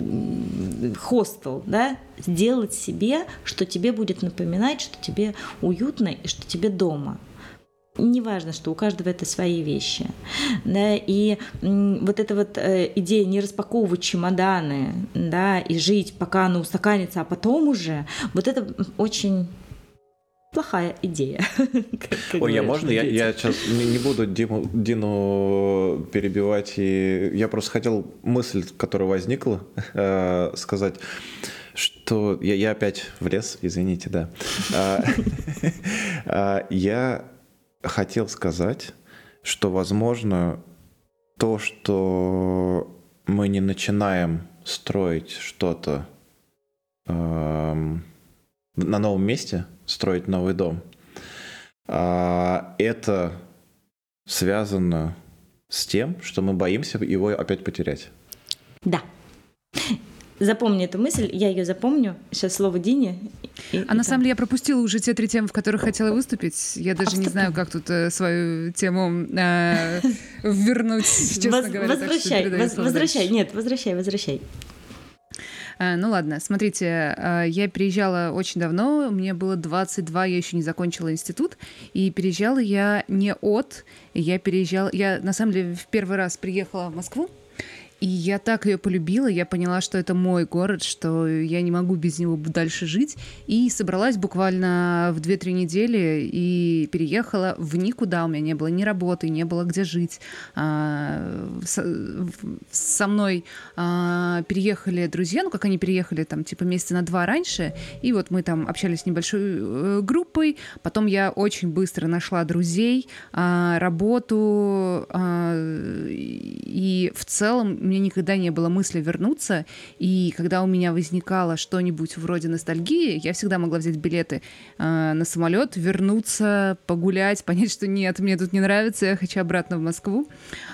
A: хостел, да, сделать себе, что тебе будет напоминать, что тебе уютно и что тебе дома неважно, что у каждого это свои вещи. Да, и вот эта вот э, идея не распаковывать чемоданы, да, и жить, пока оно устаканится, а потом уже, вот это очень плохая идея.
B: Ой, я можно? Я, я сейчас не буду Диму, Дину перебивать. И я просто хотел мысль, которая возникла, э, сказать что я, я опять влез, извините, да. А, а, я хотел сказать, что, возможно, то, что мы не начинаем строить что-то э, на новом месте, строить новый дом, э, это связано с тем, что мы боимся его опять потерять.
A: Да. Запомни эту мысль, я ее запомню. Сейчас слово Дине.
C: И, а и на там. самом деле я пропустила уже те три темы, в которых хотела выступить. Я даже а не знаю, как тут э, свою тему э, вернуть, честно Воз, говоря.
A: Возвращай, воз, возвращай, нет, возвращай, возвращай.
C: А, ну ладно, смотрите, а, я переезжала очень давно, мне было 22, я еще не закончила институт, и переезжала я не от, я переезжала, я на самом деле в первый раз приехала в Москву, и я так ее полюбила, я поняла, что это мой город, что я не могу без него дальше жить. И собралась буквально в 2-3 недели и переехала в никуда. У меня не было ни работы, не было где жить. А, со мной а, переехали друзья, ну как они переехали там типа месяца на два раньше. И вот мы там общались с небольшой э, группой. Потом я очень быстро нашла друзей, а, работу. И в целом меня никогда не было мысли вернуться, и когда у меня возникало что-нибудь вроде ностальгии, я всегда могла взять билеты э, на самолет, вернуться, погулять, понять, что нет, мне тут не нравится, я хочу обратно в Москву.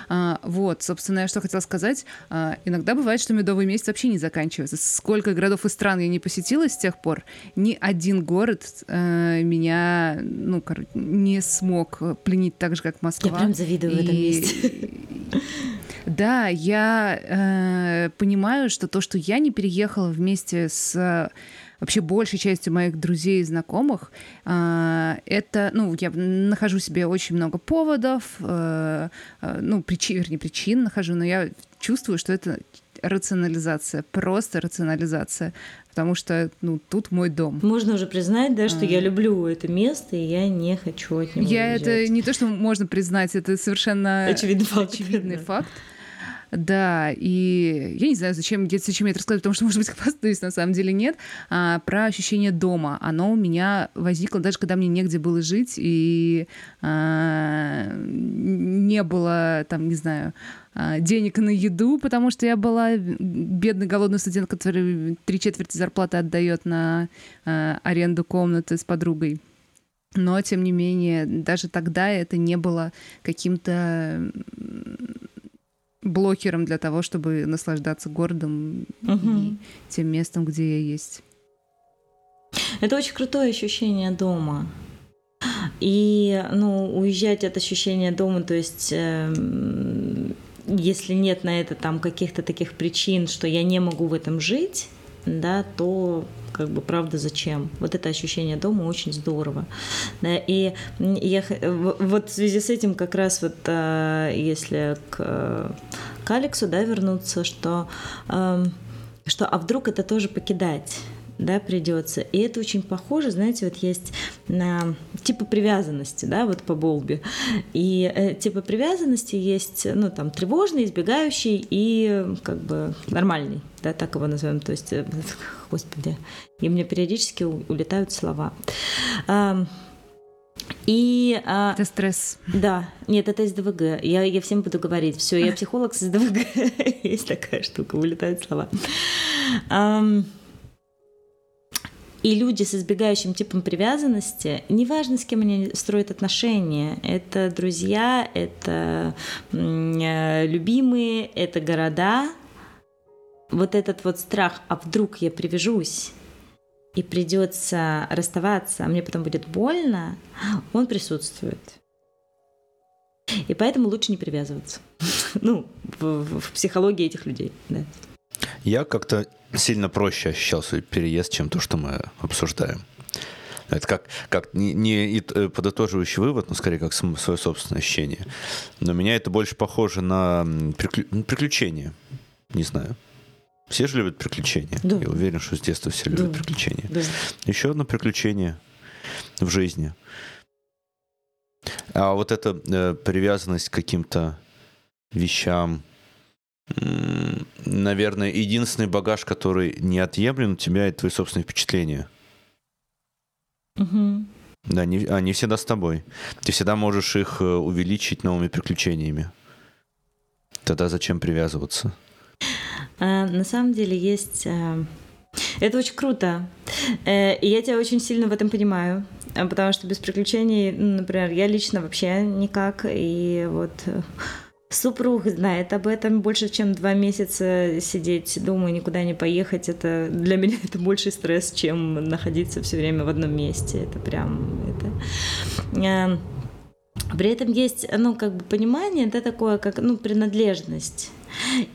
C: А, вот, собственно, я что хотела сказать. А, иногда бывает, что медовый месяц вообще не заканчивается. Сколько городов и стран я не посетила с тех пор, ни один город а, меня, ну, короче, не смог пленить так же, как Москва.
A: Я прям завидую и... в этом месте.
C: Да, я э, понимаю, что то, что я не переехала вместе с вообще большей частью моих друзей и знакомых, э, это, ну, я нахожу себе очень много поводов, э, э, ну, причин, вернее, причин нахожу, но я чувствую, что это рационализация, просто рационализация, потому что, ну, тут мой дом.
A: Можно уже признать, да, что а. я люблю это место, и я не хочу от него
C: Я
A: уезжать.
C: это не то, что можно признать, это совершенно
A: очевидный факт.
C: Очевидный факт. Да, и я не знаю, зачем, зачем я это рассказываю, потому что, может быть, хвастаюсь, на самом деле нет. А, про ощущение дома. Оно у меня возникло даже когда мне негде было жить, и а, не было, там, не знаю, а, денег на еду, потому что я была бедный голодный студент, который три четверти зарплаты отдает на а, аренду комнаты с подругой. Но, тем не менее, даже тогда это не было каким-то блокером для того, чтобы наслаждаться городом угу. и тем местом, где я есть.
A: Это очень крутое ощущение дома. И, ну, уезжать от ощущения дома, то есть, э, если нет на это там каких-то таких причин, что я не могу в этом жить, да, то как бы правда зачем? Вот это ощущение дома очень здорово. Да, и я вот в связи с этим как раз вот а, если к, к Алексу, да, вернуться, что, что а вдруг это тоже покидать? да, придется. И это очень похоже, знаете, вот есть на типы привязанности, да, вот по Болби. И э, типы привязанности есть, ну, там, тревожный, избегающий и как бы нормальный, да, так его назовем. То есть, э, господи, и мне периодически улетают слова. И,
C: а, это стресс.
A: Да, нет, это СДВГ. Я, я всем буду говорить. Все, я психолог с СДВГ. Есть такая штука, улетают слова. И люди с избегающим типом привязанности, неважно, с кем они строят отношения, это друзья, это э, любимые, это города, вот этот вот страх, а вдруг я привяжусь, и придется расставаться, а мне потом будет больно, он присутствует. И поэтому лучше не привязываться. Ну, в, в психологии этих людей, да.
D: Я как-то сильно проще ощущал свой переезд, чем то, что мы обсуждаем. Это как, как не, не э, подытоживающий вывод, но скорее как свое собственное ощущение. Но меня это больше похоже на приключения. Не знаю. Все же любят приключения. Да. Я уверен, что с детства все любят да. приключения. Да. Еще одно приключение в жизни. А вот эта э, привязанность к каким-то вещам, наверное, единственный багаж, который неотъемлем от тебя, это твои собственные впечатления.
A: Угу.
D: Да, не, они всегда с тобой. Ты всегда можешь их э, увеличить новыми приключениями. Тогда зачем привязываться?
A: А, на самом деле есть... А, это очень круто. Э, и я тебя очень сильно в этом понимаю. Потому что без приключений, например, я лично вообще никак. И вот э, Супруг знает об этом больше, чем два месяца сидеть дома и никуда не поехать. Это для меня это больший стресс, чем находиться все время в одном месте. Это прям это. При этом есть, ну, как бы понимание, это такое, как, ну, принадлежность.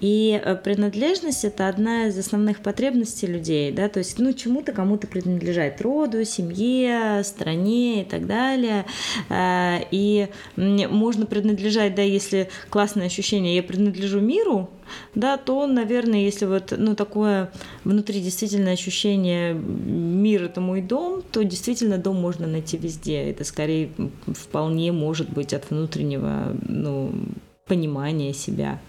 A: И э, принадлежность это одна из основных потребностей людей, да, то есть, ну, чему-то кому-то принадлежать, роду, семье, стране и так далее. Э, и можно принадлежать, да, если классное ощущение, я принадлежу миру, да, то, наверное, если вот, ну, такое внутри действительно ощущение мир это мой дом, то действительно дом можно найти везде. Это скорее вполне может быть от внутреннего, ну, понимания себя.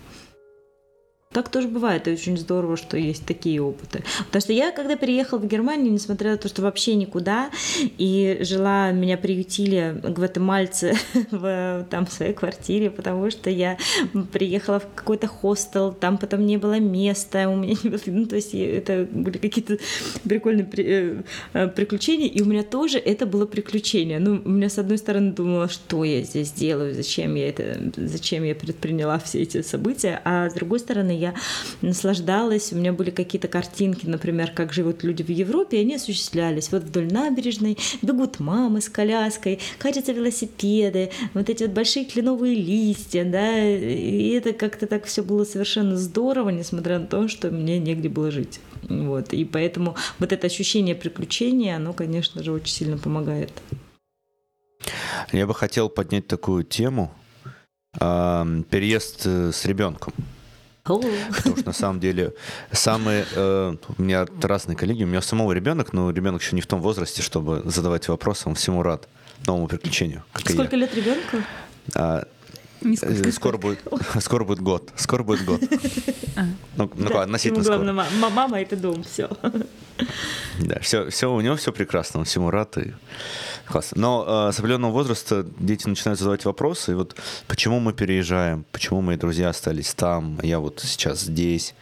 A: Так тоже бывает, и очень здорово, что есть такие опыты. Потому что я, когда переехала в Германию, несмотря на то, что вообще никуда, и жила, меня приютили гватемальцы в там, своей квартире, потому что я приехала в какой-то хостел, там потом не было места, у меня не было, ну, то есть это были какие-то прикольные при, э, э, приключения, и у меня тоже это было приключение. Ну, у меня, с одной стороны, думала, что я здесь делаю, зачем я это, зачем я предприняла все эти события, а с другой стороны, я наслаждалась. У меня были какие-то картинки, например, как живут люди в Европе, и они осуществлялись. Вот вдоль набережной бегут мамы с коляской, катятся велосипеды, вот эти вот большие кленовые листья, да, и это как-то так все было совершенно здорово, несмотря на то, что мне негде было жить. Вот. И поэтому вот это ощущение приключения, оно, конечно же, очень сильно помогает.
D: Я бы хотел поднять такую тему. Переезд э, с ребенком. Потому что на самом деле самые... Э, у меня разные коллеги, у меня самого ребенок, но ребенок еще не в том возрасте, чтобы задавать вопросы, он всему рад новому приключению.
A: Сколько лет ребенку?
D: А, Скоро будет, скоро будет год. Скоро будет год. А. Ну, ну да, относительно скоро.
A: Главное, мама это дом, все.
D: Да, все, все, у него все прекрасно, он всему рад и классно. Но э, с определенного возраста дети начинают задавать вопросы, и вот почему мы переезжаем, почему мои друзья остались там, я вот сейчас здесь,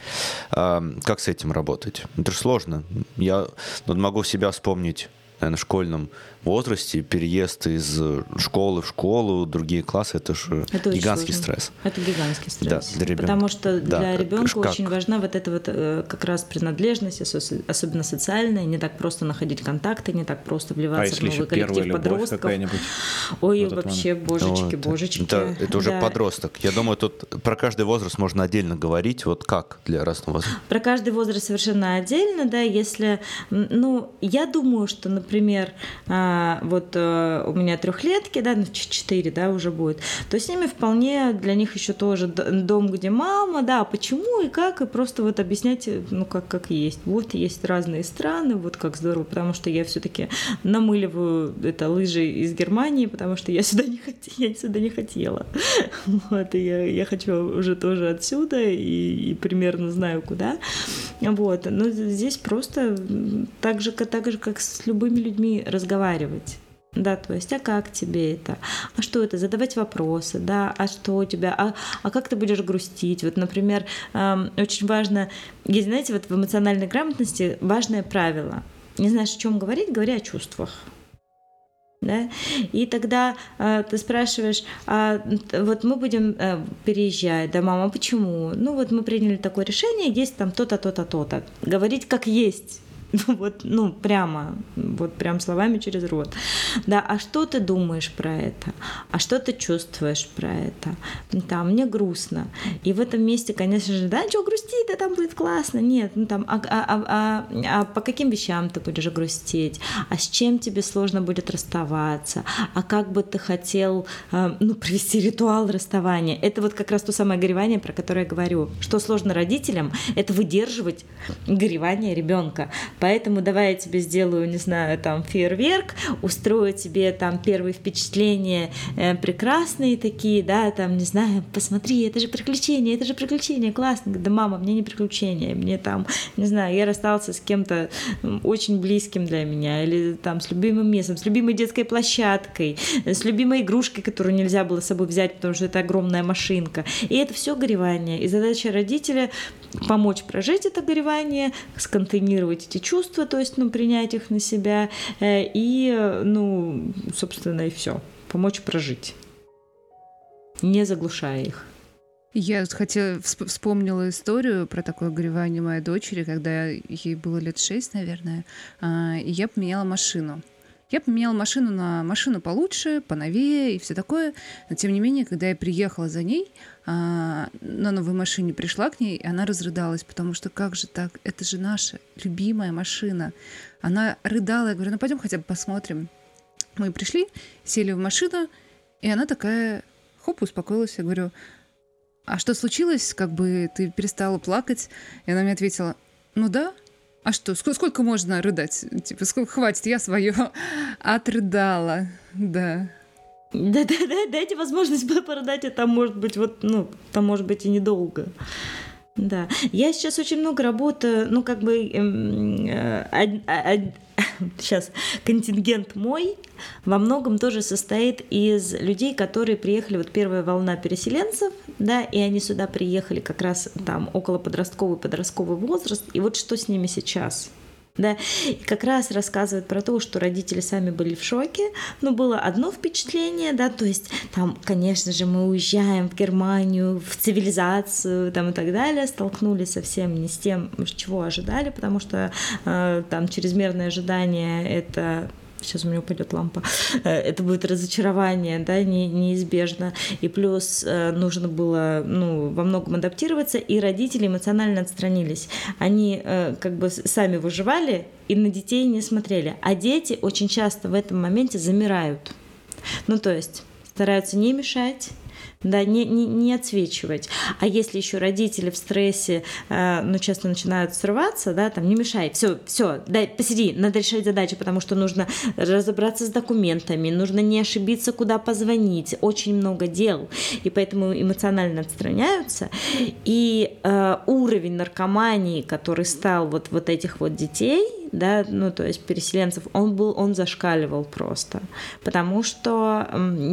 D: э, как с этим работать? Это же сложно. Я вот могу себя вспомнить наверное, школьном возрасте, переезд из школы в школу, другие классы, это же это гигантский сложно. стресс.
A: Это гигантский стресс. Да, для ребенка. Потому что да, для ребенка как? очень важна вот эта вот э, как раз принадлежность, особенно социальная, не так просто находить контакты, не так просто вливаться а в новый коллектив подростков. Ой, вообще, божечки, вот. божечки.
D: Это, это уже да. подросток. Я думаю, тут про каждый возраст можно отдельно говорить, вот как для разного возраста.
A: Про каждый возраст совершенно отдельно, да, если, ну, я думаю, что, например, например, а, вот э, у меня трехлетки, да, ну, четыре, да, уже будет, то с ними вполне для них еще тоже дом, где мама, да, почему и как, и просто вот объяснять, ну, как, как есть. Вот есть разные страны, вот как здорово, потому что я все-таки намыливаю это лыжи из Германии, потому что я сюда не хотела, я сюда не хотела. Вот, и я, я хочу уже тоже отсюда и, и примерно знаю куда. Вот, но здесь просто так же, так же, как с любыми людьми разговаривать. Да, то есть, а как тебе это? А что это? Задавать вопросы, да, а что у тебя? А, а как ты будешь грустить? Вот, например, эм, очень важно, есть, знаете, вот в эмоциональной грамотности важное правило. Не знаешь, о чем говорить, говори о чувствах. Да? И тогда э, ты спрашиваешь, а вот мы будем э, переезжать, да, мама, почему? Ну вот мы приняли такое решение, есть там то-то, то-то, то-то. Говорить как есть вот, ну прямо, вот прям словами через рот. Да, а что ты думаешь про это? А что ты чувствуешь про это? Да, мне грустно. И в этом месте, конечно же, да, что грустить, да там будет классно. Нет, ну там, а, а, а, а, а по каким вещам ты будешь грустить? А с чем тебе сложно будет расставаться? А как бы ты хотел, э, ну, провести ритуал расставания? Это вот как раз то самое горевание, про которое я говорю. Что сложно родителям, это выдерживать горевание ребенка Поэтому давай я тебе сделаю, не знаю, там фейерверк, устрою тебе там первые впечатления э, прекрасные такие, да, там, не знаю, посмотри, это же приключение, это же приключение, классно. Да, мама, мне не приключение, мне там, не знаю, я расстался с кем-то очень близким для меня, или там с любимым местом, с любимой детской площадкой, с любимой игрушкой, которую нельзя было с собой взять, потому что это огромная машинка. И это все горевание. И задача родителя помочь прожить это горевание, сконтейнировать эти чувства, то есть, ну, принять их на себя, э, и, ну, собственно, и все. Помочь прожить, не заглушая их.
C: Я хотела вспомнила историю про такое горевание моей дочери, когда ей было лет шесть, наверное, а, и я поменяла машину. Я поменяла машину на машину получше, поновее и все такое. Но тем не менее, когда я приехала за ней, а, на новой машине пришла к ней, и она разрыдалась, потому что как же так? Это же наша любимая машина. Она рыдала, я говорю, ну пойдем хотя бы посмотрим. Мы пришли, сели в машину, и она такая, хоп, успокоилась. Я говорю, а что случилось? Как бы ты перестала плакать? И она мне ответила, ну да, а что, сколько, сколько можно рыдать? Типа, сколько хватит, я свое отрыдала, да.
A: Да, да, да, дайте возможность порыдать, а там может быть вот, ну, там может быть и недолго. Да, я сейчас очень много работаю, ну, как бы, эм, э, сейчас контингент мой во многом тоже состоит из людей, которые приехали, вот первая волна переселенцев, да, и они сюда приехали как раз там около подростковый, подростковый возраст, и вот что с ними сейчас – да, и как раз рассказывает про то, что родители сами были в шоке, но было одно впечатление, да, то есть там, конечно же, мы уезжаем в Германию, в цивилизацию, там и так далее, столкнулись совсем не с тем, чего ожидали, потому что э, там чрезмерное ожидание это сейчас у меня упадет лампа, э, это будет разочарование, да, не, неизбежно. И плюс э, нужно было, ну, во многом адаптироваться, и родители эмоционально отстранились. Они э, как бы сами выживали и на детей не смотрели. А дети очень часто в этом моменте замирают. Ну, то есть стараются не мешать, да, не, не, не отсвечивать. А если еще родители в стрессе, э, ну, часто начинают срываться, да, там, не мешай, все, все, дай, посиди, надо решать задачи, потому что нужно разобраться с документами, нужно не ошибиться, куда позвонить, очень много дел, и поэтому эмоционально отстраняются, и э, уровень наркомании, который стал вот, вот этих вот детей, да, ну, то есть переселенцев, он был, он зашкаливал просто, потому что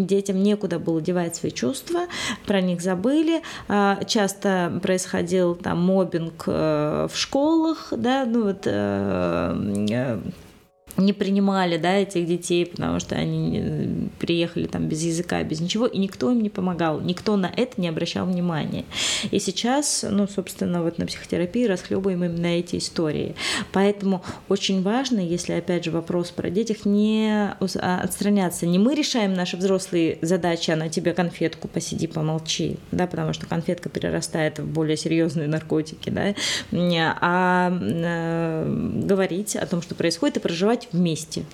A: детям некуда было девать свои чувства, про них забыли, а, часто происходил там мобинг э, в школах, да, ну вот э, э, не принимали, да, этих детей, потому что они приехали там без языка, без ничего, и никто им не помогал, никто на это не обращал внимания. И сейчас, ну, собственно, вот на психотерапии расхлебываем именно эти истории. Поэтому очень важно, если, опять же, вопрос про детях, не а, отстраняться. Не мы решаем наши взрослые задачи, а на тебе конфетку, посиди, помолчи, да, потому что конфетка перерастает в более серьезные наркотики, да, а э, говорить о том, что происходит, и проживать вместе.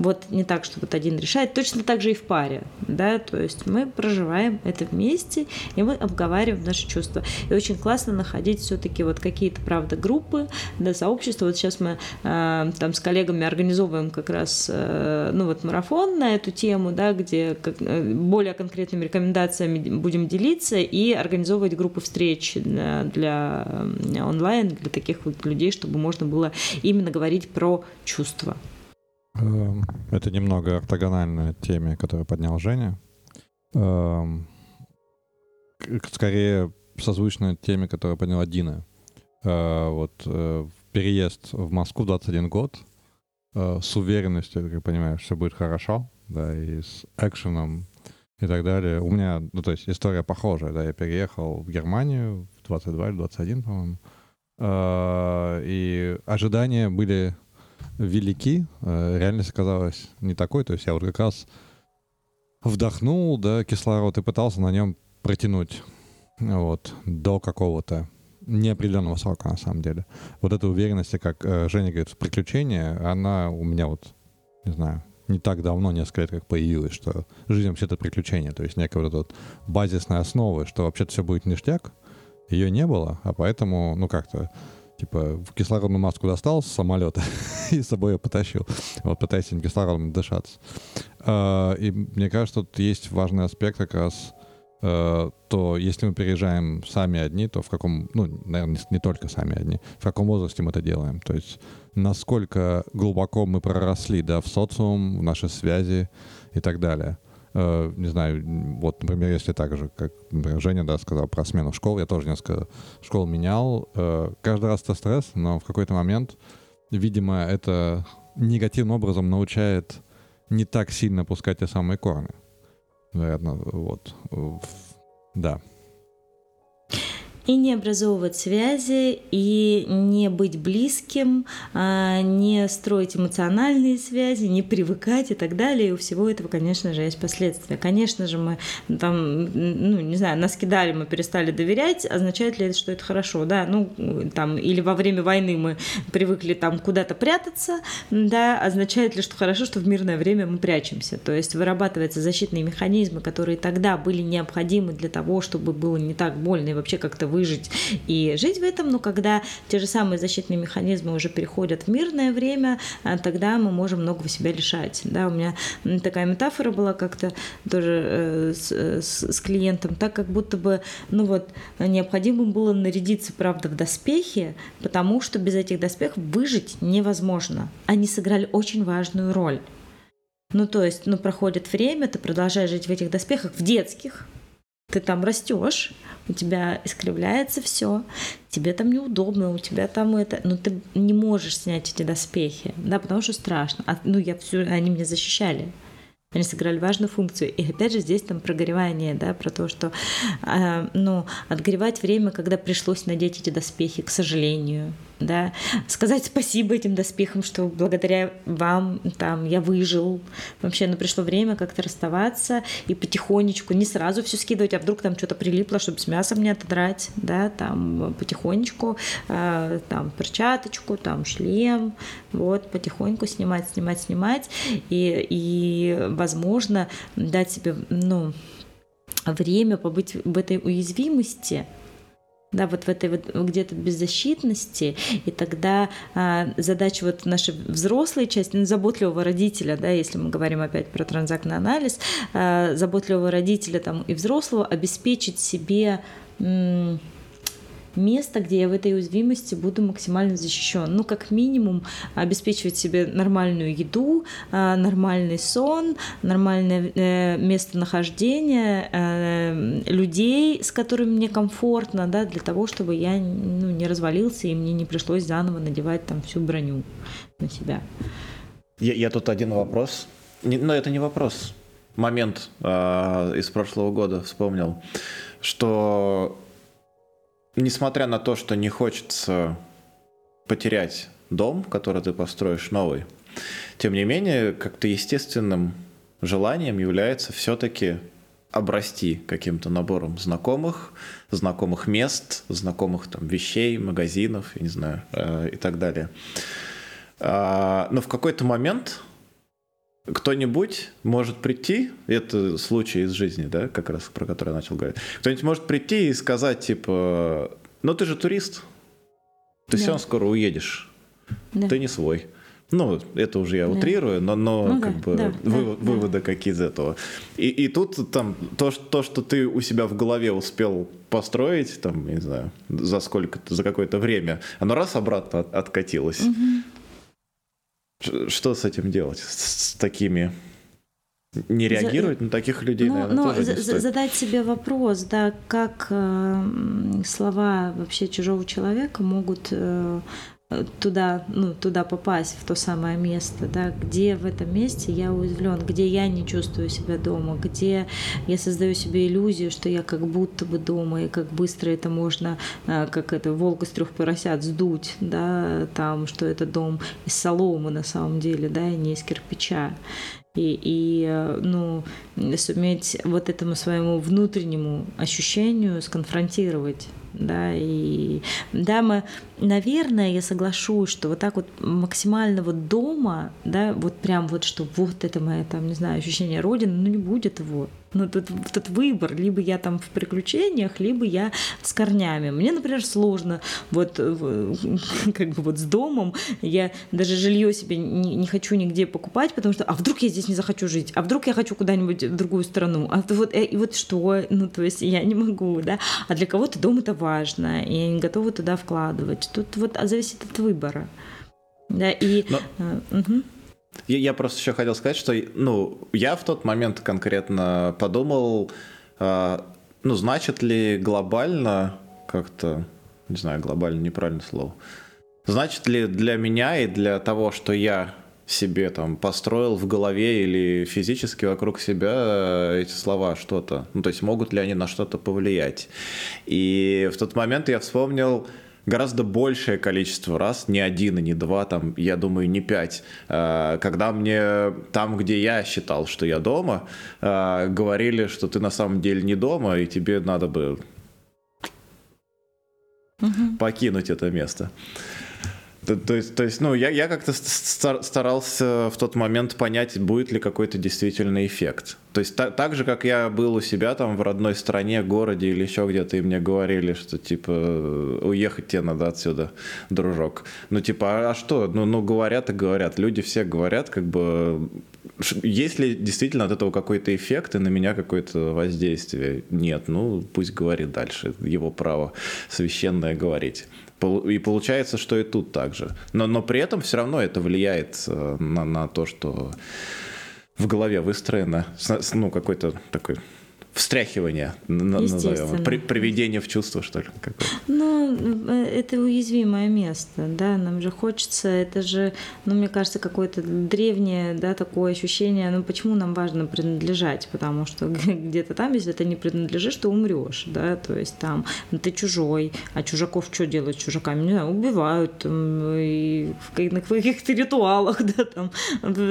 A: Вот не так, что вот один решает, точно так же и в паре, да, то есть мы проживаем это вместе, и мы обговариваем наши чувства. И очень классно находить все-таки вот какие-то, правда, группы, да, сообщества. Вот сейчас мы э, там с коллегами организовываем как раз, э, ну вот марафон на эту тему, да, где как, э, более конкретными рекомендациями будем делиться и организовывать группы встреч для, для онлайн, для таких вот людей, чтобы можно было именно говорить про чувства.
E: Эм, это немного ортогональная теме, которую поднял Женя. Эм, скорее созвучно теме, которую подняла Дина. Э, вот э, переезд в Москву 21 год э, с уверенностью, как понимаешь, все будет хорошо, да, и с экшеном и так далее. У меня, ну, то есть история похожая, да, я переехал в Германию в 22 или 21, по-моему, и ожидания были велики, э, реальность оказалась не такой. То есть я вот как раз вдохнул, да, кислород и пытался на нем протянуть вот, до какого-то неопределенного срока, на самом деле. Вот эта уверенность, как э, Женя говорит, в приключения, она у меня вот, не знаю, не так давно, несколько лет как появилась, что жизнь вообще это приключение, то есть некая вот эта вот базисная основа, что вообще-то все будет ништяк, ее не было, а поэтому, ну как-то типа в кислородную маску достал с самолета и с собой ее потащил. Вот пытаясь этим кислородом дышаться. А, и мне кажется, тут есть важный аспект как раз а, то если мы переезжаем сами одни, то в каком, ну, наверное, не только сами одни, в каком возрасте мы это делаем. То есть насколько глубоко мы проросли, да, в социум, в наши связи и так далее. Э, не знаю, вот, например, если так же, как например, Женя да, сказал про смену школ, я тоже несколько школ менял. Э, каждый раз это стресс, но в какой-то момент, видимо, это негативным образом научает не так сильно пускать те самые корни. Наверное, вот. Да
A: и не образовывать связи, и не быть близким, а, не строить эмоциональные связи, не привыкать и так далее. И у всего этого, конечно же, есть последствия. Конечно же, мы там, ну, не знаю, нас кидали, мы перестали доверять. Означает ли это, что это хорошо? Да, ну, там, или во время войны мы привыкли там куда-то прятаться, да, означает ли, что хорошо, что в мирное время мы прячемся? То есть вырабатываются защитные механизмы, которые тогда были необходимы для того, чтобы было не так больно и вообще как-то выжить и жить в этом, но когда те же самые защитные механизмы уже переходят в мирное время, а, тогда мы можем многого себя лишать. Да, у меня такая метафора была как-то тоже э, с, с, с клиентом, так как будто бы, ну вот, необходимо было нарядиться, правда, в доспехи, потому что без этих доспехов выжить невозможно. Они сыграли очень важную роль. Ну, то есть, ну, проходит время, ты продолжаешь жить в этих доспехах, в детских, ты там растешь, у тебя искривляется все, тебе там неудобно, у тебя там это, но ты не можешь снять эти доспехи, да, потому что страшно. А, ну, я все, они меня защищали. Они сыграли важную функцию. И опять же здесь там прогоревание, да, про то, что э, ну, отгревать время, когда пришлось надеть эти доспехи, к сожалению, да, сказать спасибо этим доспехам, что благодаря вам там я выжил. Вообще, ну, пришло время как-то расставаться и потихонечку, не сразу все скидывать, а вдруг там что-то прилипло, чтобы с мясом не отодрать, да, там потихонечку, э, там перчаточку, там шлем, вот, потихоньку снимать, снимать, снимать, и, и возможно, дать себе, ну, время побыть в этой уязвимости, да, вот в этой вот где-то беззащитности, и тогда а, задача вот нашей взрослой части, ну, заботливого родителя, да, если мы говорим опять про транзактный анализ, а, заботливого родителя там и взрослого обеспечить себе м- место, где я в этой уязвимости буду максимально защищен. Ну, как минимум, обеспечивать себе нормальную еду, а, нормальный сон, нормальное э, местонахождение, э, людей, с которыми мне комфортно, да, для того, чтобы я ну, не развалился и мне не пришлось заново надевать там всю броню на себя.
B: Я, я тут один вопрос. Не, но это не вопрос. Момент э, из прошлого года вспомнил, что несмотря на то, что не хочется потерять дом, который ты построишь новый, тем не менее, как-то естественным желанием является все-таки обрасти каким-то набором знакомых, знакомых мест, знакомых там вещей, магазинов, я не знаю, э, и так далее. А, но в какой-то момент кто-нибудь может прийти, это случай из жизни, да, как раз про который я начал говорить, кто-нибудь может прийти и сказать, типа, ну ты же турист, ты да. все скоро уедешь, да. ты не свой. Ну, это уже я да. утрирую, но, но ну, как да, бы да, вы, да, выводы да. какие из этого. И, и тут там то, то, что ты у себя в голове успел построить, там, не знаю, за сколько за какое-то время, оно раз обратно от, откатилось. Угу. Что с этим делать? С, с такими не реагировать за, на таких людей,
A: ну,
B: наверное,
A: ну,
B: тоже не стоит.
A: Задать себе вопрос, да, как э, слова вообще чужого человека могут э, туда, ну, туда попасть, в то самое место, да, где в этом месте я уязвлен, где я не чувствую себя дома, где я создаю себе иллюзию, что я как будто бы дома, и как быстро это можно, а, как это, волк из трех поросят сдуть, да, там, что это дом из соломы на самом деле, да, и не из кирпича. И, и э, ну, суметь вот этому своему внутреннему ощущению сконфронтировать да, и да, мы, наверное, я соглашусь, что вот так вот максимально вот дома, да, вот прям вот, что вот это мое, там, не знаю, ощущение Родины, ну не будет его, ну, тут, тут выбор. Либо я там в приключениях, либо я с корнями. Мне, например, сложно вот как бы вот с домом. Я даже жилье себе не, не хочу нигде покупать, потому что а вдруг я здесь не захочу жить? А вдруг я хочу куда-нибудь в другую страну? А вот, э, и вот что? Ну, то есть я не могу, да? А для кого-то дом это важно, и они готовы туда вкладывать. Тут вот зависит от выбора. Да, и... Но...
B: угу. Я, я просто еще хотел сказать, что ну, я в тот момент конкретно подумал, э, ну, значит ли глобально как-то, не знаю, глобально неправильное слово, значит ли для меня и для того, что я себе там построил в голове или физически вокруг себя эти слова что-то? Ну, то есть могут ли они на что-то повлиять? И в тот момент я вспомнил, гораздо большее количество раз, не один и не два, там, я думаю, не пять, э, когда мне там, где я считал, что я дома, э, говорили, что ты на самом деле не дома, и тебе надо бы угу. покинуть это место. То, то, есть, то есть, ну, я, я как-то старался в тот момент понять, будет ли какой-то действительный эффект. То есть, та, так же, как я был у себя там в родной стране, городе или еще где-то, и мне говорили, что, типа, уехать тебе надо отсюда, дружок. Ну, типа, а, а что? Ну, ну, говорят и говорят. Люди все говорят, как бы, есть ли действительно от этого какой-то эффект и на меня какое-то воздействие? Нет, ну, пусть говорит дальше. Его право священное говорить. И получается, что и тут так же. Но, но при этом все равно это влияет э, на, на то, что в голове выстроено, ну, какой-то такой встряхивание, назовем, при, приведение в чувство, что ли? Какое?
A: Ну, э, это уязвимое место, да, нам же хочется, это же, ну, мне кажется, какое-то древнее, да, такое ощущение, ну, почему нам важно принадлежать, потому что где-то там, если ты не принадлежишь, то умрешь, да, то есть там, ну, ты чужой, а чужаков что делают чужаками? Не знаю, убивают, там, и на каких-то ритуалах, да, там,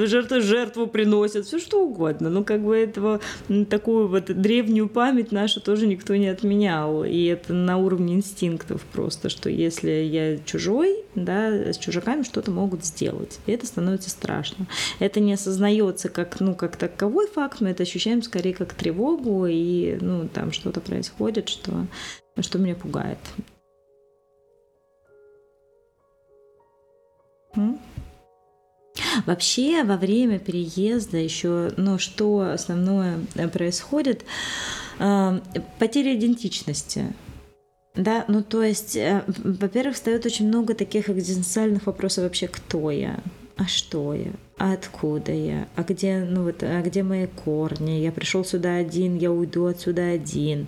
A: жертву, жертву приносят, все что угодно, ну, как бы этого, такую вот древнюю память нашу тоже никто не отменял. И это на уровне инстинктов просто, что если я чужой, да, с чужаками что-то могут сделать. И это становится страшно. Это не осознается как, ну, как таковой факт, мы это ощущаем скорее как тревогу, и ну, там что-то происходит, что, что меня пугает. Вообще во время переезда еще, ну что основное э, происходит, э, потеря идентичности. Да, ну то есть, э, во-первых, встает очень много таких экзистенциальных вопросов вообще, кто я, а что я, а откуда я, а где, ну вот, а где мои корни, я пришел сюда один, я уйду отсюда один,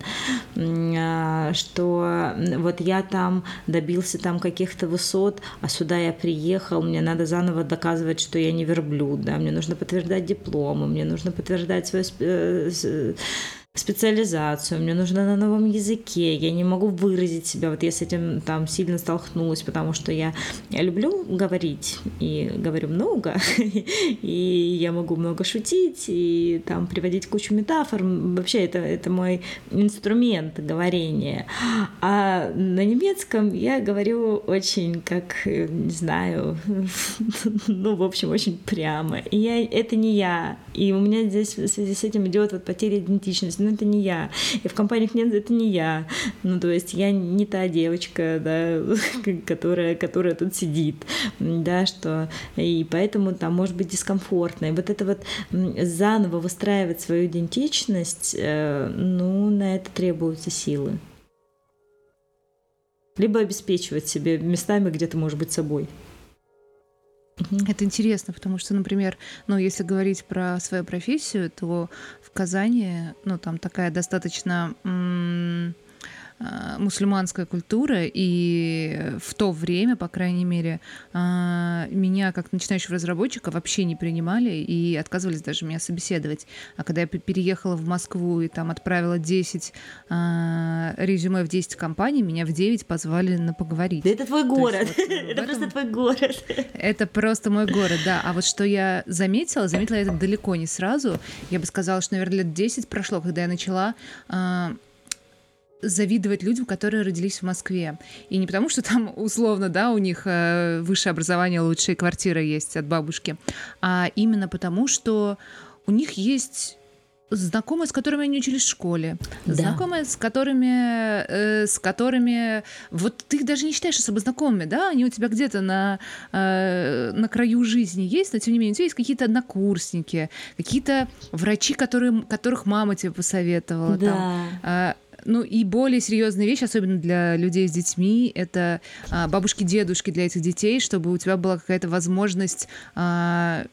A: а, что вот я там добился там каких-то высот, а сюда я приехал, мне надо заново доказывать, что я не верблюд, да, мне нужно подтверждать дипломы, мне нужно подтверждать свое специализацию, мне нужно на новом языке, я не могу выразить себя, вот я с этим там сильно столкнулась, потому что я, я люблю говорить и говорю много, и я могу много шутить и там приводить кучу метафор, вообще это, это мой инструмент говорения, а на немецком я говорю очень, как, не знаю, ну, в общем, очень прямо, и я, это не я, и у меня здесь в связи с этим идет вот потеря идентичности, ну это не я. И в компаниях нет, это не я. Ну, то есть я не та девочка, да, которая, которая тут сидит, да, что и поэтому там может быть дискомфортно. И вот это вот заново выстраивать свою идентичность, э, ну, на это требуются силы. Либо обеспечивать себе местами, где ты можешь быть собой.
C: Это интересно, потому что, например, ну, если говорить про свою профессию, то в Казани, ну, там такая достаточно м- мусульманская культура, и в то время, по крайней мере, а, меня как начинающего разработчика вообще не принимали и отказывались даже меня собеседовать. А когда я переехала в Москву и там отправила 10 а, резюме в 10 компаний, меня в 9 позвали на поговорить.
A: Да это твой город. вот, э, это просто твой город.
C: Это просто мой город, да. А вот что я заметила, заметила это далеко не сразу. Я бы сказала, что, наверное, лет 10 прошло, когда я начала завидовать людям, которые родились в Москве. И не потому, что там условно, да, у них э, высшее образование, лучшие квартиры есть от бабушки, а именно потому, что у них есть знакомые, с которыми они учились в школе, да. знакомые, с которыми, э, с которыми, вот ты их даже не считаешь особо знакомыми, да, они у тебя где-то на, э, на краю жизни есть, но тем не менее у тебя есть какие-то однокурсники, какие-то врачи, которые, которых мама тебе посоветовала, да. там, э, ну и более серьезная вещь, особенно для людей с детьми, это а, бабушки-дедушки для этих детей, чтобы у тебя была какая-то возможность а,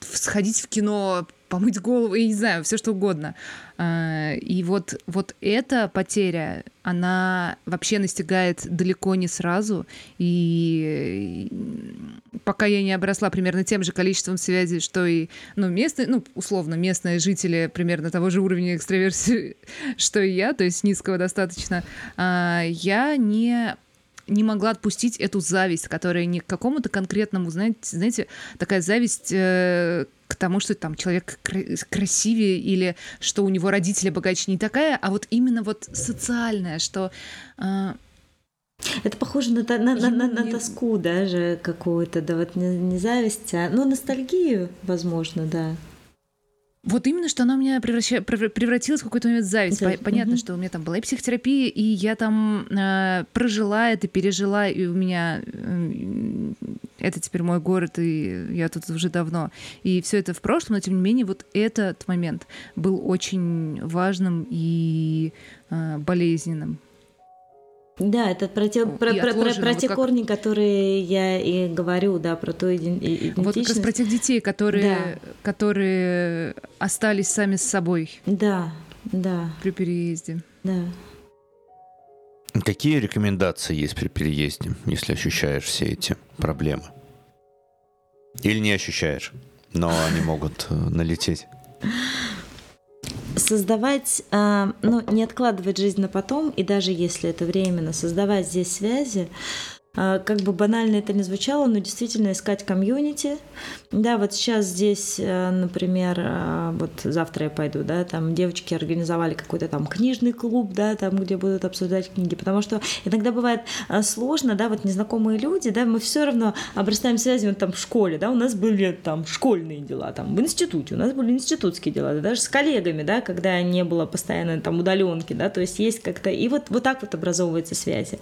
C: сходить в кино, помыть голову, я не знаю, все что угодно. А, и вот, вот эта потеря, она вообще настигает далеко не сразу. И пока я не обросла примерно тем же количеством связей, что и ну, местные, ну, условно, местные жители примерно того же уровня экстраверсии, что и я, то есть низкого достаточно, а, я не не могла отпустить эту зависть, которая не к какому-то конкретному, знаете, знаете такая зависть э, к тому, что там человек красивее или что у него родители богаче, не такая, а вот именно вот социальная, что э,
A: это похоже на, на, на, на, на тоску даже какую-то, да, вот не, не зависть, а ну, ностальгию, возможно, да.
C: Вот именно, что она у меня превраща... превратилась в какой-то момент в зависть. Да. Понятно, угу. что у меня там была и психотерапия, и я там э, прожила это, пережила, и у меня э, это теперь мой город, и я тут уже давно. И все это в прошлом, но тем не менее вот этот момент был очень важным и э, болезненным.
A: Да, это про те, про, про, про, про те вот корни, как... которые я и говорю, да, про ту идентичность.
C: Вот как раз про тех детей, которые, да. которые остались сами с собой.
A: Да, да.
C: При переезде.
A: Да.
D: Какие рекомендации есть при переезде, если ощущаешь все эти проблемы? Или не ощущаешь, но они могут э, налететь?
A: Создавать, а, ну, не откладывать жизнь на потом, и даже если это временно, создавать здесь связи, как бы банально это не звучало, но действительно искать комьюнити. Да, вот сейчас здесь, э, например, а, вот завтра я пойду, да, там девочки организовали какой-то там книжный клуб, да, там, где будут обсуждать книги, потому что иногда бывает а, сложно, да, вот незнакомые люди, да, мы все равно обрастаем связями там в школе, да, у нас были там школьные дела, там в институте, у нас были институтские дела, да, даже с коллегами, да, когда не было постоянно там удаленки, да, то есть есть как-то, и вот, вот так вот образовываются связи.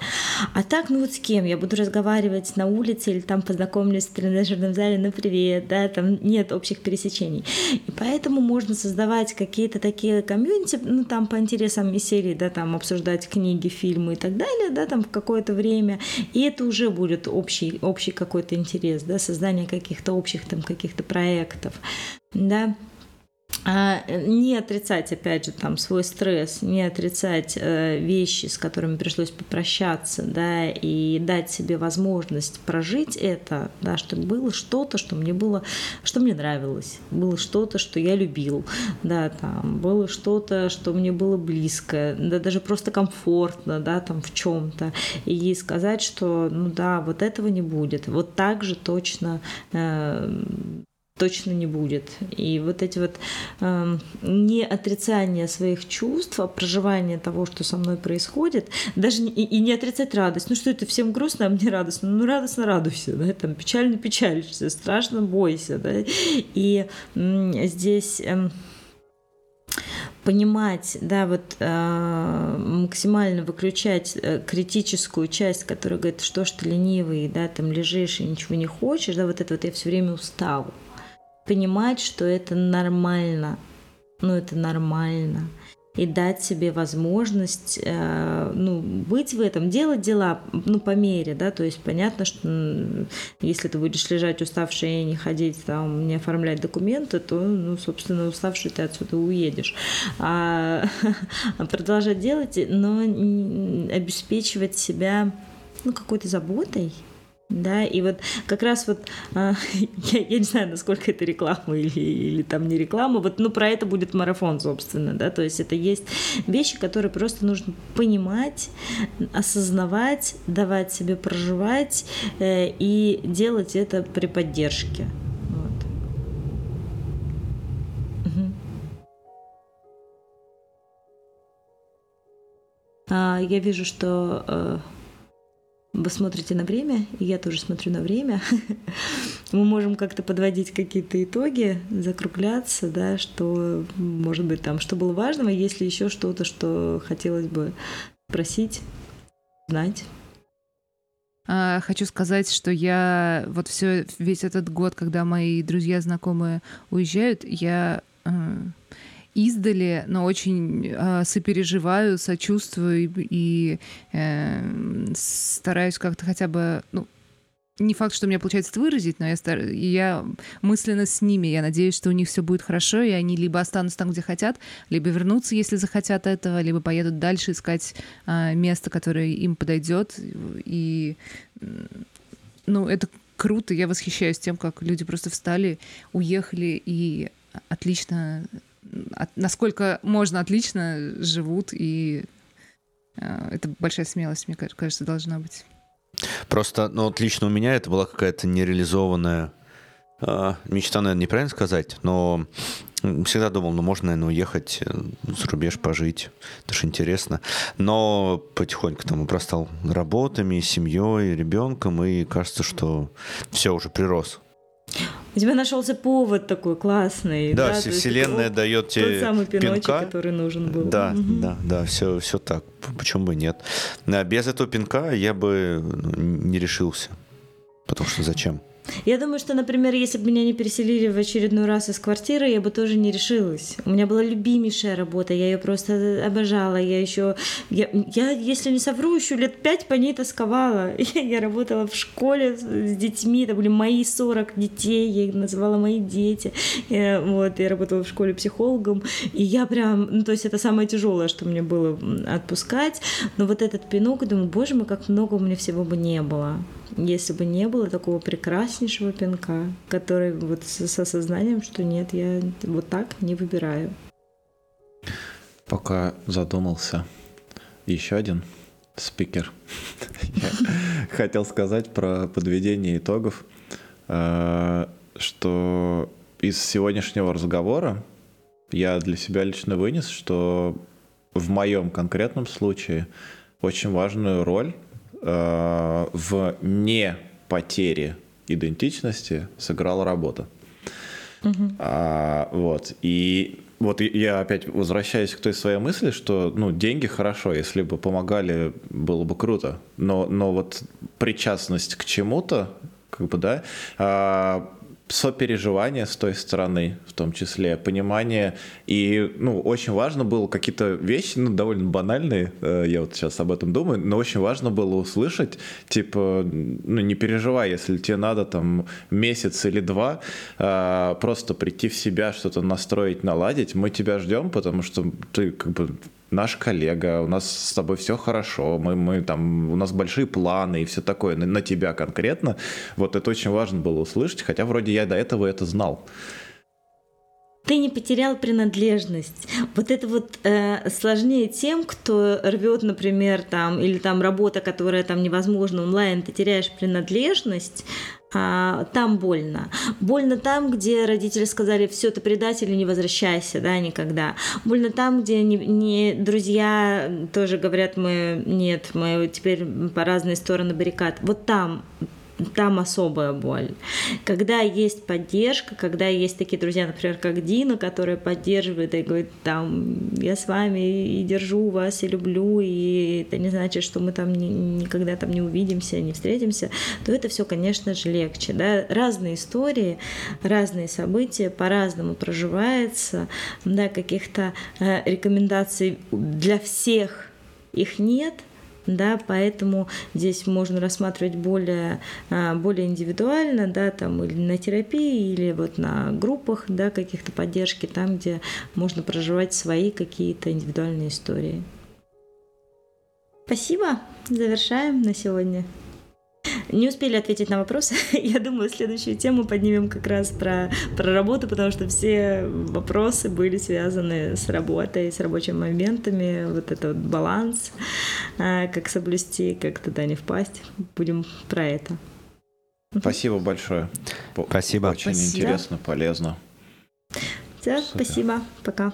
A: А так, ну вот с кем? Я буду разговаривать на улице или там познакомлюсь в тренажерном зале, ну привет, да, там нет общих пересечений. И поэтому можно создавать какие-то такие комьюнити, ну там по интересам из серии, да, там обсуждать книги, фильмы и так далее, да, там в какое-то время, и это уже будет общий, общий какой-то интерес, да, создание каких-то общих там каких-то проектов, да. А, не отрицать, опять же, там свой стресс, не отрицать э, вещи, с которыми пришлось попрощаться, да, и дать себе возможность прожить это, да, чтобы было что-то, что мне было, что мне нравилось, было что-то, что я любил, да, там, было что-то, что мне было близко, да, даже просто комфортно, да, там в чем-то, и сказать, что, ну да, вот этого не будет, вот так же точно э, точно не будет. И вот эти вот э, не отрицание своих чувств, а проживание того, что со мной происходит, даже не, и, не отрицать радость. Ну что это всем грустно, а мне радостно? Ну радостно радуйся, да, там печально печалишься, страшно бойся, да. И э, здесь э, понимать, да, вот э, максимально выключать э, критическую часть, которая говорит, что ж ты ленивый, да, там лежишь и ничего не хочешь, да, вот это вот я все время устал понимать, что это нормально, ну это нормально, и дать себе возможность, э, ну, быть в этом, делать дела, ну, по мере, да, то есть понятно, что если ты будешь лежать уставший и не ходить, там, не оформлять документы, то, ну, собственно, уставший ты отсюда уедешь. А, а продолжать делать, но обеспечивать себя, ну, какой-то заботой, да, и вот как раз вот, а, я, я не знаю, насколько это реклама или, или там не реклама, вот, ну, про это будет марафон, собственно, да, то есть это есть вещи, которые просто нужно понимать, осознавать, давать себе проживать э, и делать это при поддержке. Вот. А, я вижу, что э, вы смотрите на время, и я тоже смотрю на время. Мы можем как-то подводить какие-то итоги, закругляться, да, что, может быть, там, что было важного, есть ли еще что-то, что хотелось бы спросить, знать.
C: А, хочу сказать, что я вот все весь этот год, когда мои друзья, знакомые уезжают, я э, издали, но очень э, сопереживаю, сочувствую и, э, стараюсь как-то хотя бы, ну, не факт, что у меня получается это выразить, но я, стар... я мысленно с ними. Я надеюсь, что у них все будет хорошо, и они либо останутся там, где хотят, либо вернутся, если захотят этого, либо поедут дальше искать э, место, которое им подойдет. И ну, это круто. Я восхищаюсь тем, как люди просто встали, уехали и отлично от, насколько можно отлично живут, и э, это большая смелость, мне кажется, должна быть.
D: Просто, ну вот лично у меня это была какая-то нереализованная э, мечта, наверное, неправильно сказать, но всегда думал, ну можно, наверное, уехать э, за рубеж пожить, это же интересно. Но потихоньку там обрастал работами, семьей, ребенком, и кажется, что все уже прирос
A: у тебя нашелся повод такой классный.
D: Да, да вселенная такой, дает тебе
A: тот самый пиночек, пинка. который нужен был.
D: Да, угу. да, да, все, все так. Почему бы нет? А без этого пинка я бы ну, не решился. Потому что зачем?
A: Я думаю, что, например, если бы меня не переселили в очередной раз из квартиры, я бы тоже не решилась. У меня была любимейшая работа, я ее просто обожала. Я еще, я, я если не совру, еще лет пять по ней тосковала. Я работала в школе с детьми, это были мои 40 детей, я их называла мои дети. Я, вот, я работала в школе психологом, и я прям, ну, то есть это самое тяжелое, что мне было отпускать. Но вот этот пинок, думаю, боже мой, как много у меня всего бы не было если бы не было такого прекраснейшего пинка, который вот с, осознанием, что нет, я вот так не выбираю.
B: Пока задумался, еще один спикер. Я хотел сказать про подведение итогов, э, что из сегодняшнего разговора я для себя лично вынес, что в моем конкретном случае очень важную роль Э, в не потере идентичности сыграла работа. Угу. А, вот. И вот я опять возвращаюсь к той своей мысли, что ну, деньги хорошо, если бы помогали, было бы круто. Но, но вот причастность к чему-то, как бы, да, а, сопереживание с той стороны, в том числе, понимание. И, ну, очень важно было какие-то вещи, ну, довольно банальные, э, я вот сейчас об этом думаю, но очень важно было услышать, типа, ну, не переживай, если тебе надо там месяц или два э, просто прийти в себя, что-то настроить, наладить, мы тебя ждем, потому что ты как бы наш коллега, у нас с тобой все хорошо, мы, мы там, у нас большие планы и все такое на, на тебя конкретно. Вот это очень важно было услышать, хотя вроде я до этого это знал
A: ты не потерял принадлежность. Вот это вот э, сложнее тем, кто рвет, например, там, или там работа, которая там невозможна онлайн, ты теряешь принадлежность, а, там больно. Больно там, где родители сказали, все, ты предатель, не возвращайся, да, никогда. Больно там, где не, не друзья тоже говорят, мы нет, мы теперь по разные стороны баррикад. Вот там там особая боль. Когда есть поддержка, когда есть такие друзья, например, как Дина, которая поддерживает и говорит, там, я с вами и держу вас, и люблю, и это не значит, что мы там ни, никогда там не увидимся, не встретимся, то это все, конечно же, легче. Да? Разные истории, разные события, по-разному проживается, да, каких-то э, рекомендаций для всех их нет, да, поэтому здесь можно рассматривать более, а, более индивидуально, да, там или на терапии, или вот на группах, да, каких-то поддержки, там, где можно проживать свои какие-то индивидуальные истории. Спасибо, завершаем на сегодня. Не успели ответить на вопросы. Я думаю, следующую тему поднимем как раз про, про работу, потому что все вопросы были связаны с работой, с рабочими моментами, вот этот вот баланс, а, как соблюсти, как туда не впасть. Будем про это.
B: Спасибо большое.
D: Спасибо.
B: Очень
A: спасибо.
B: интересно, полезно.
A: Все, спасибо. Пока.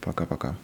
B: Пока-пока.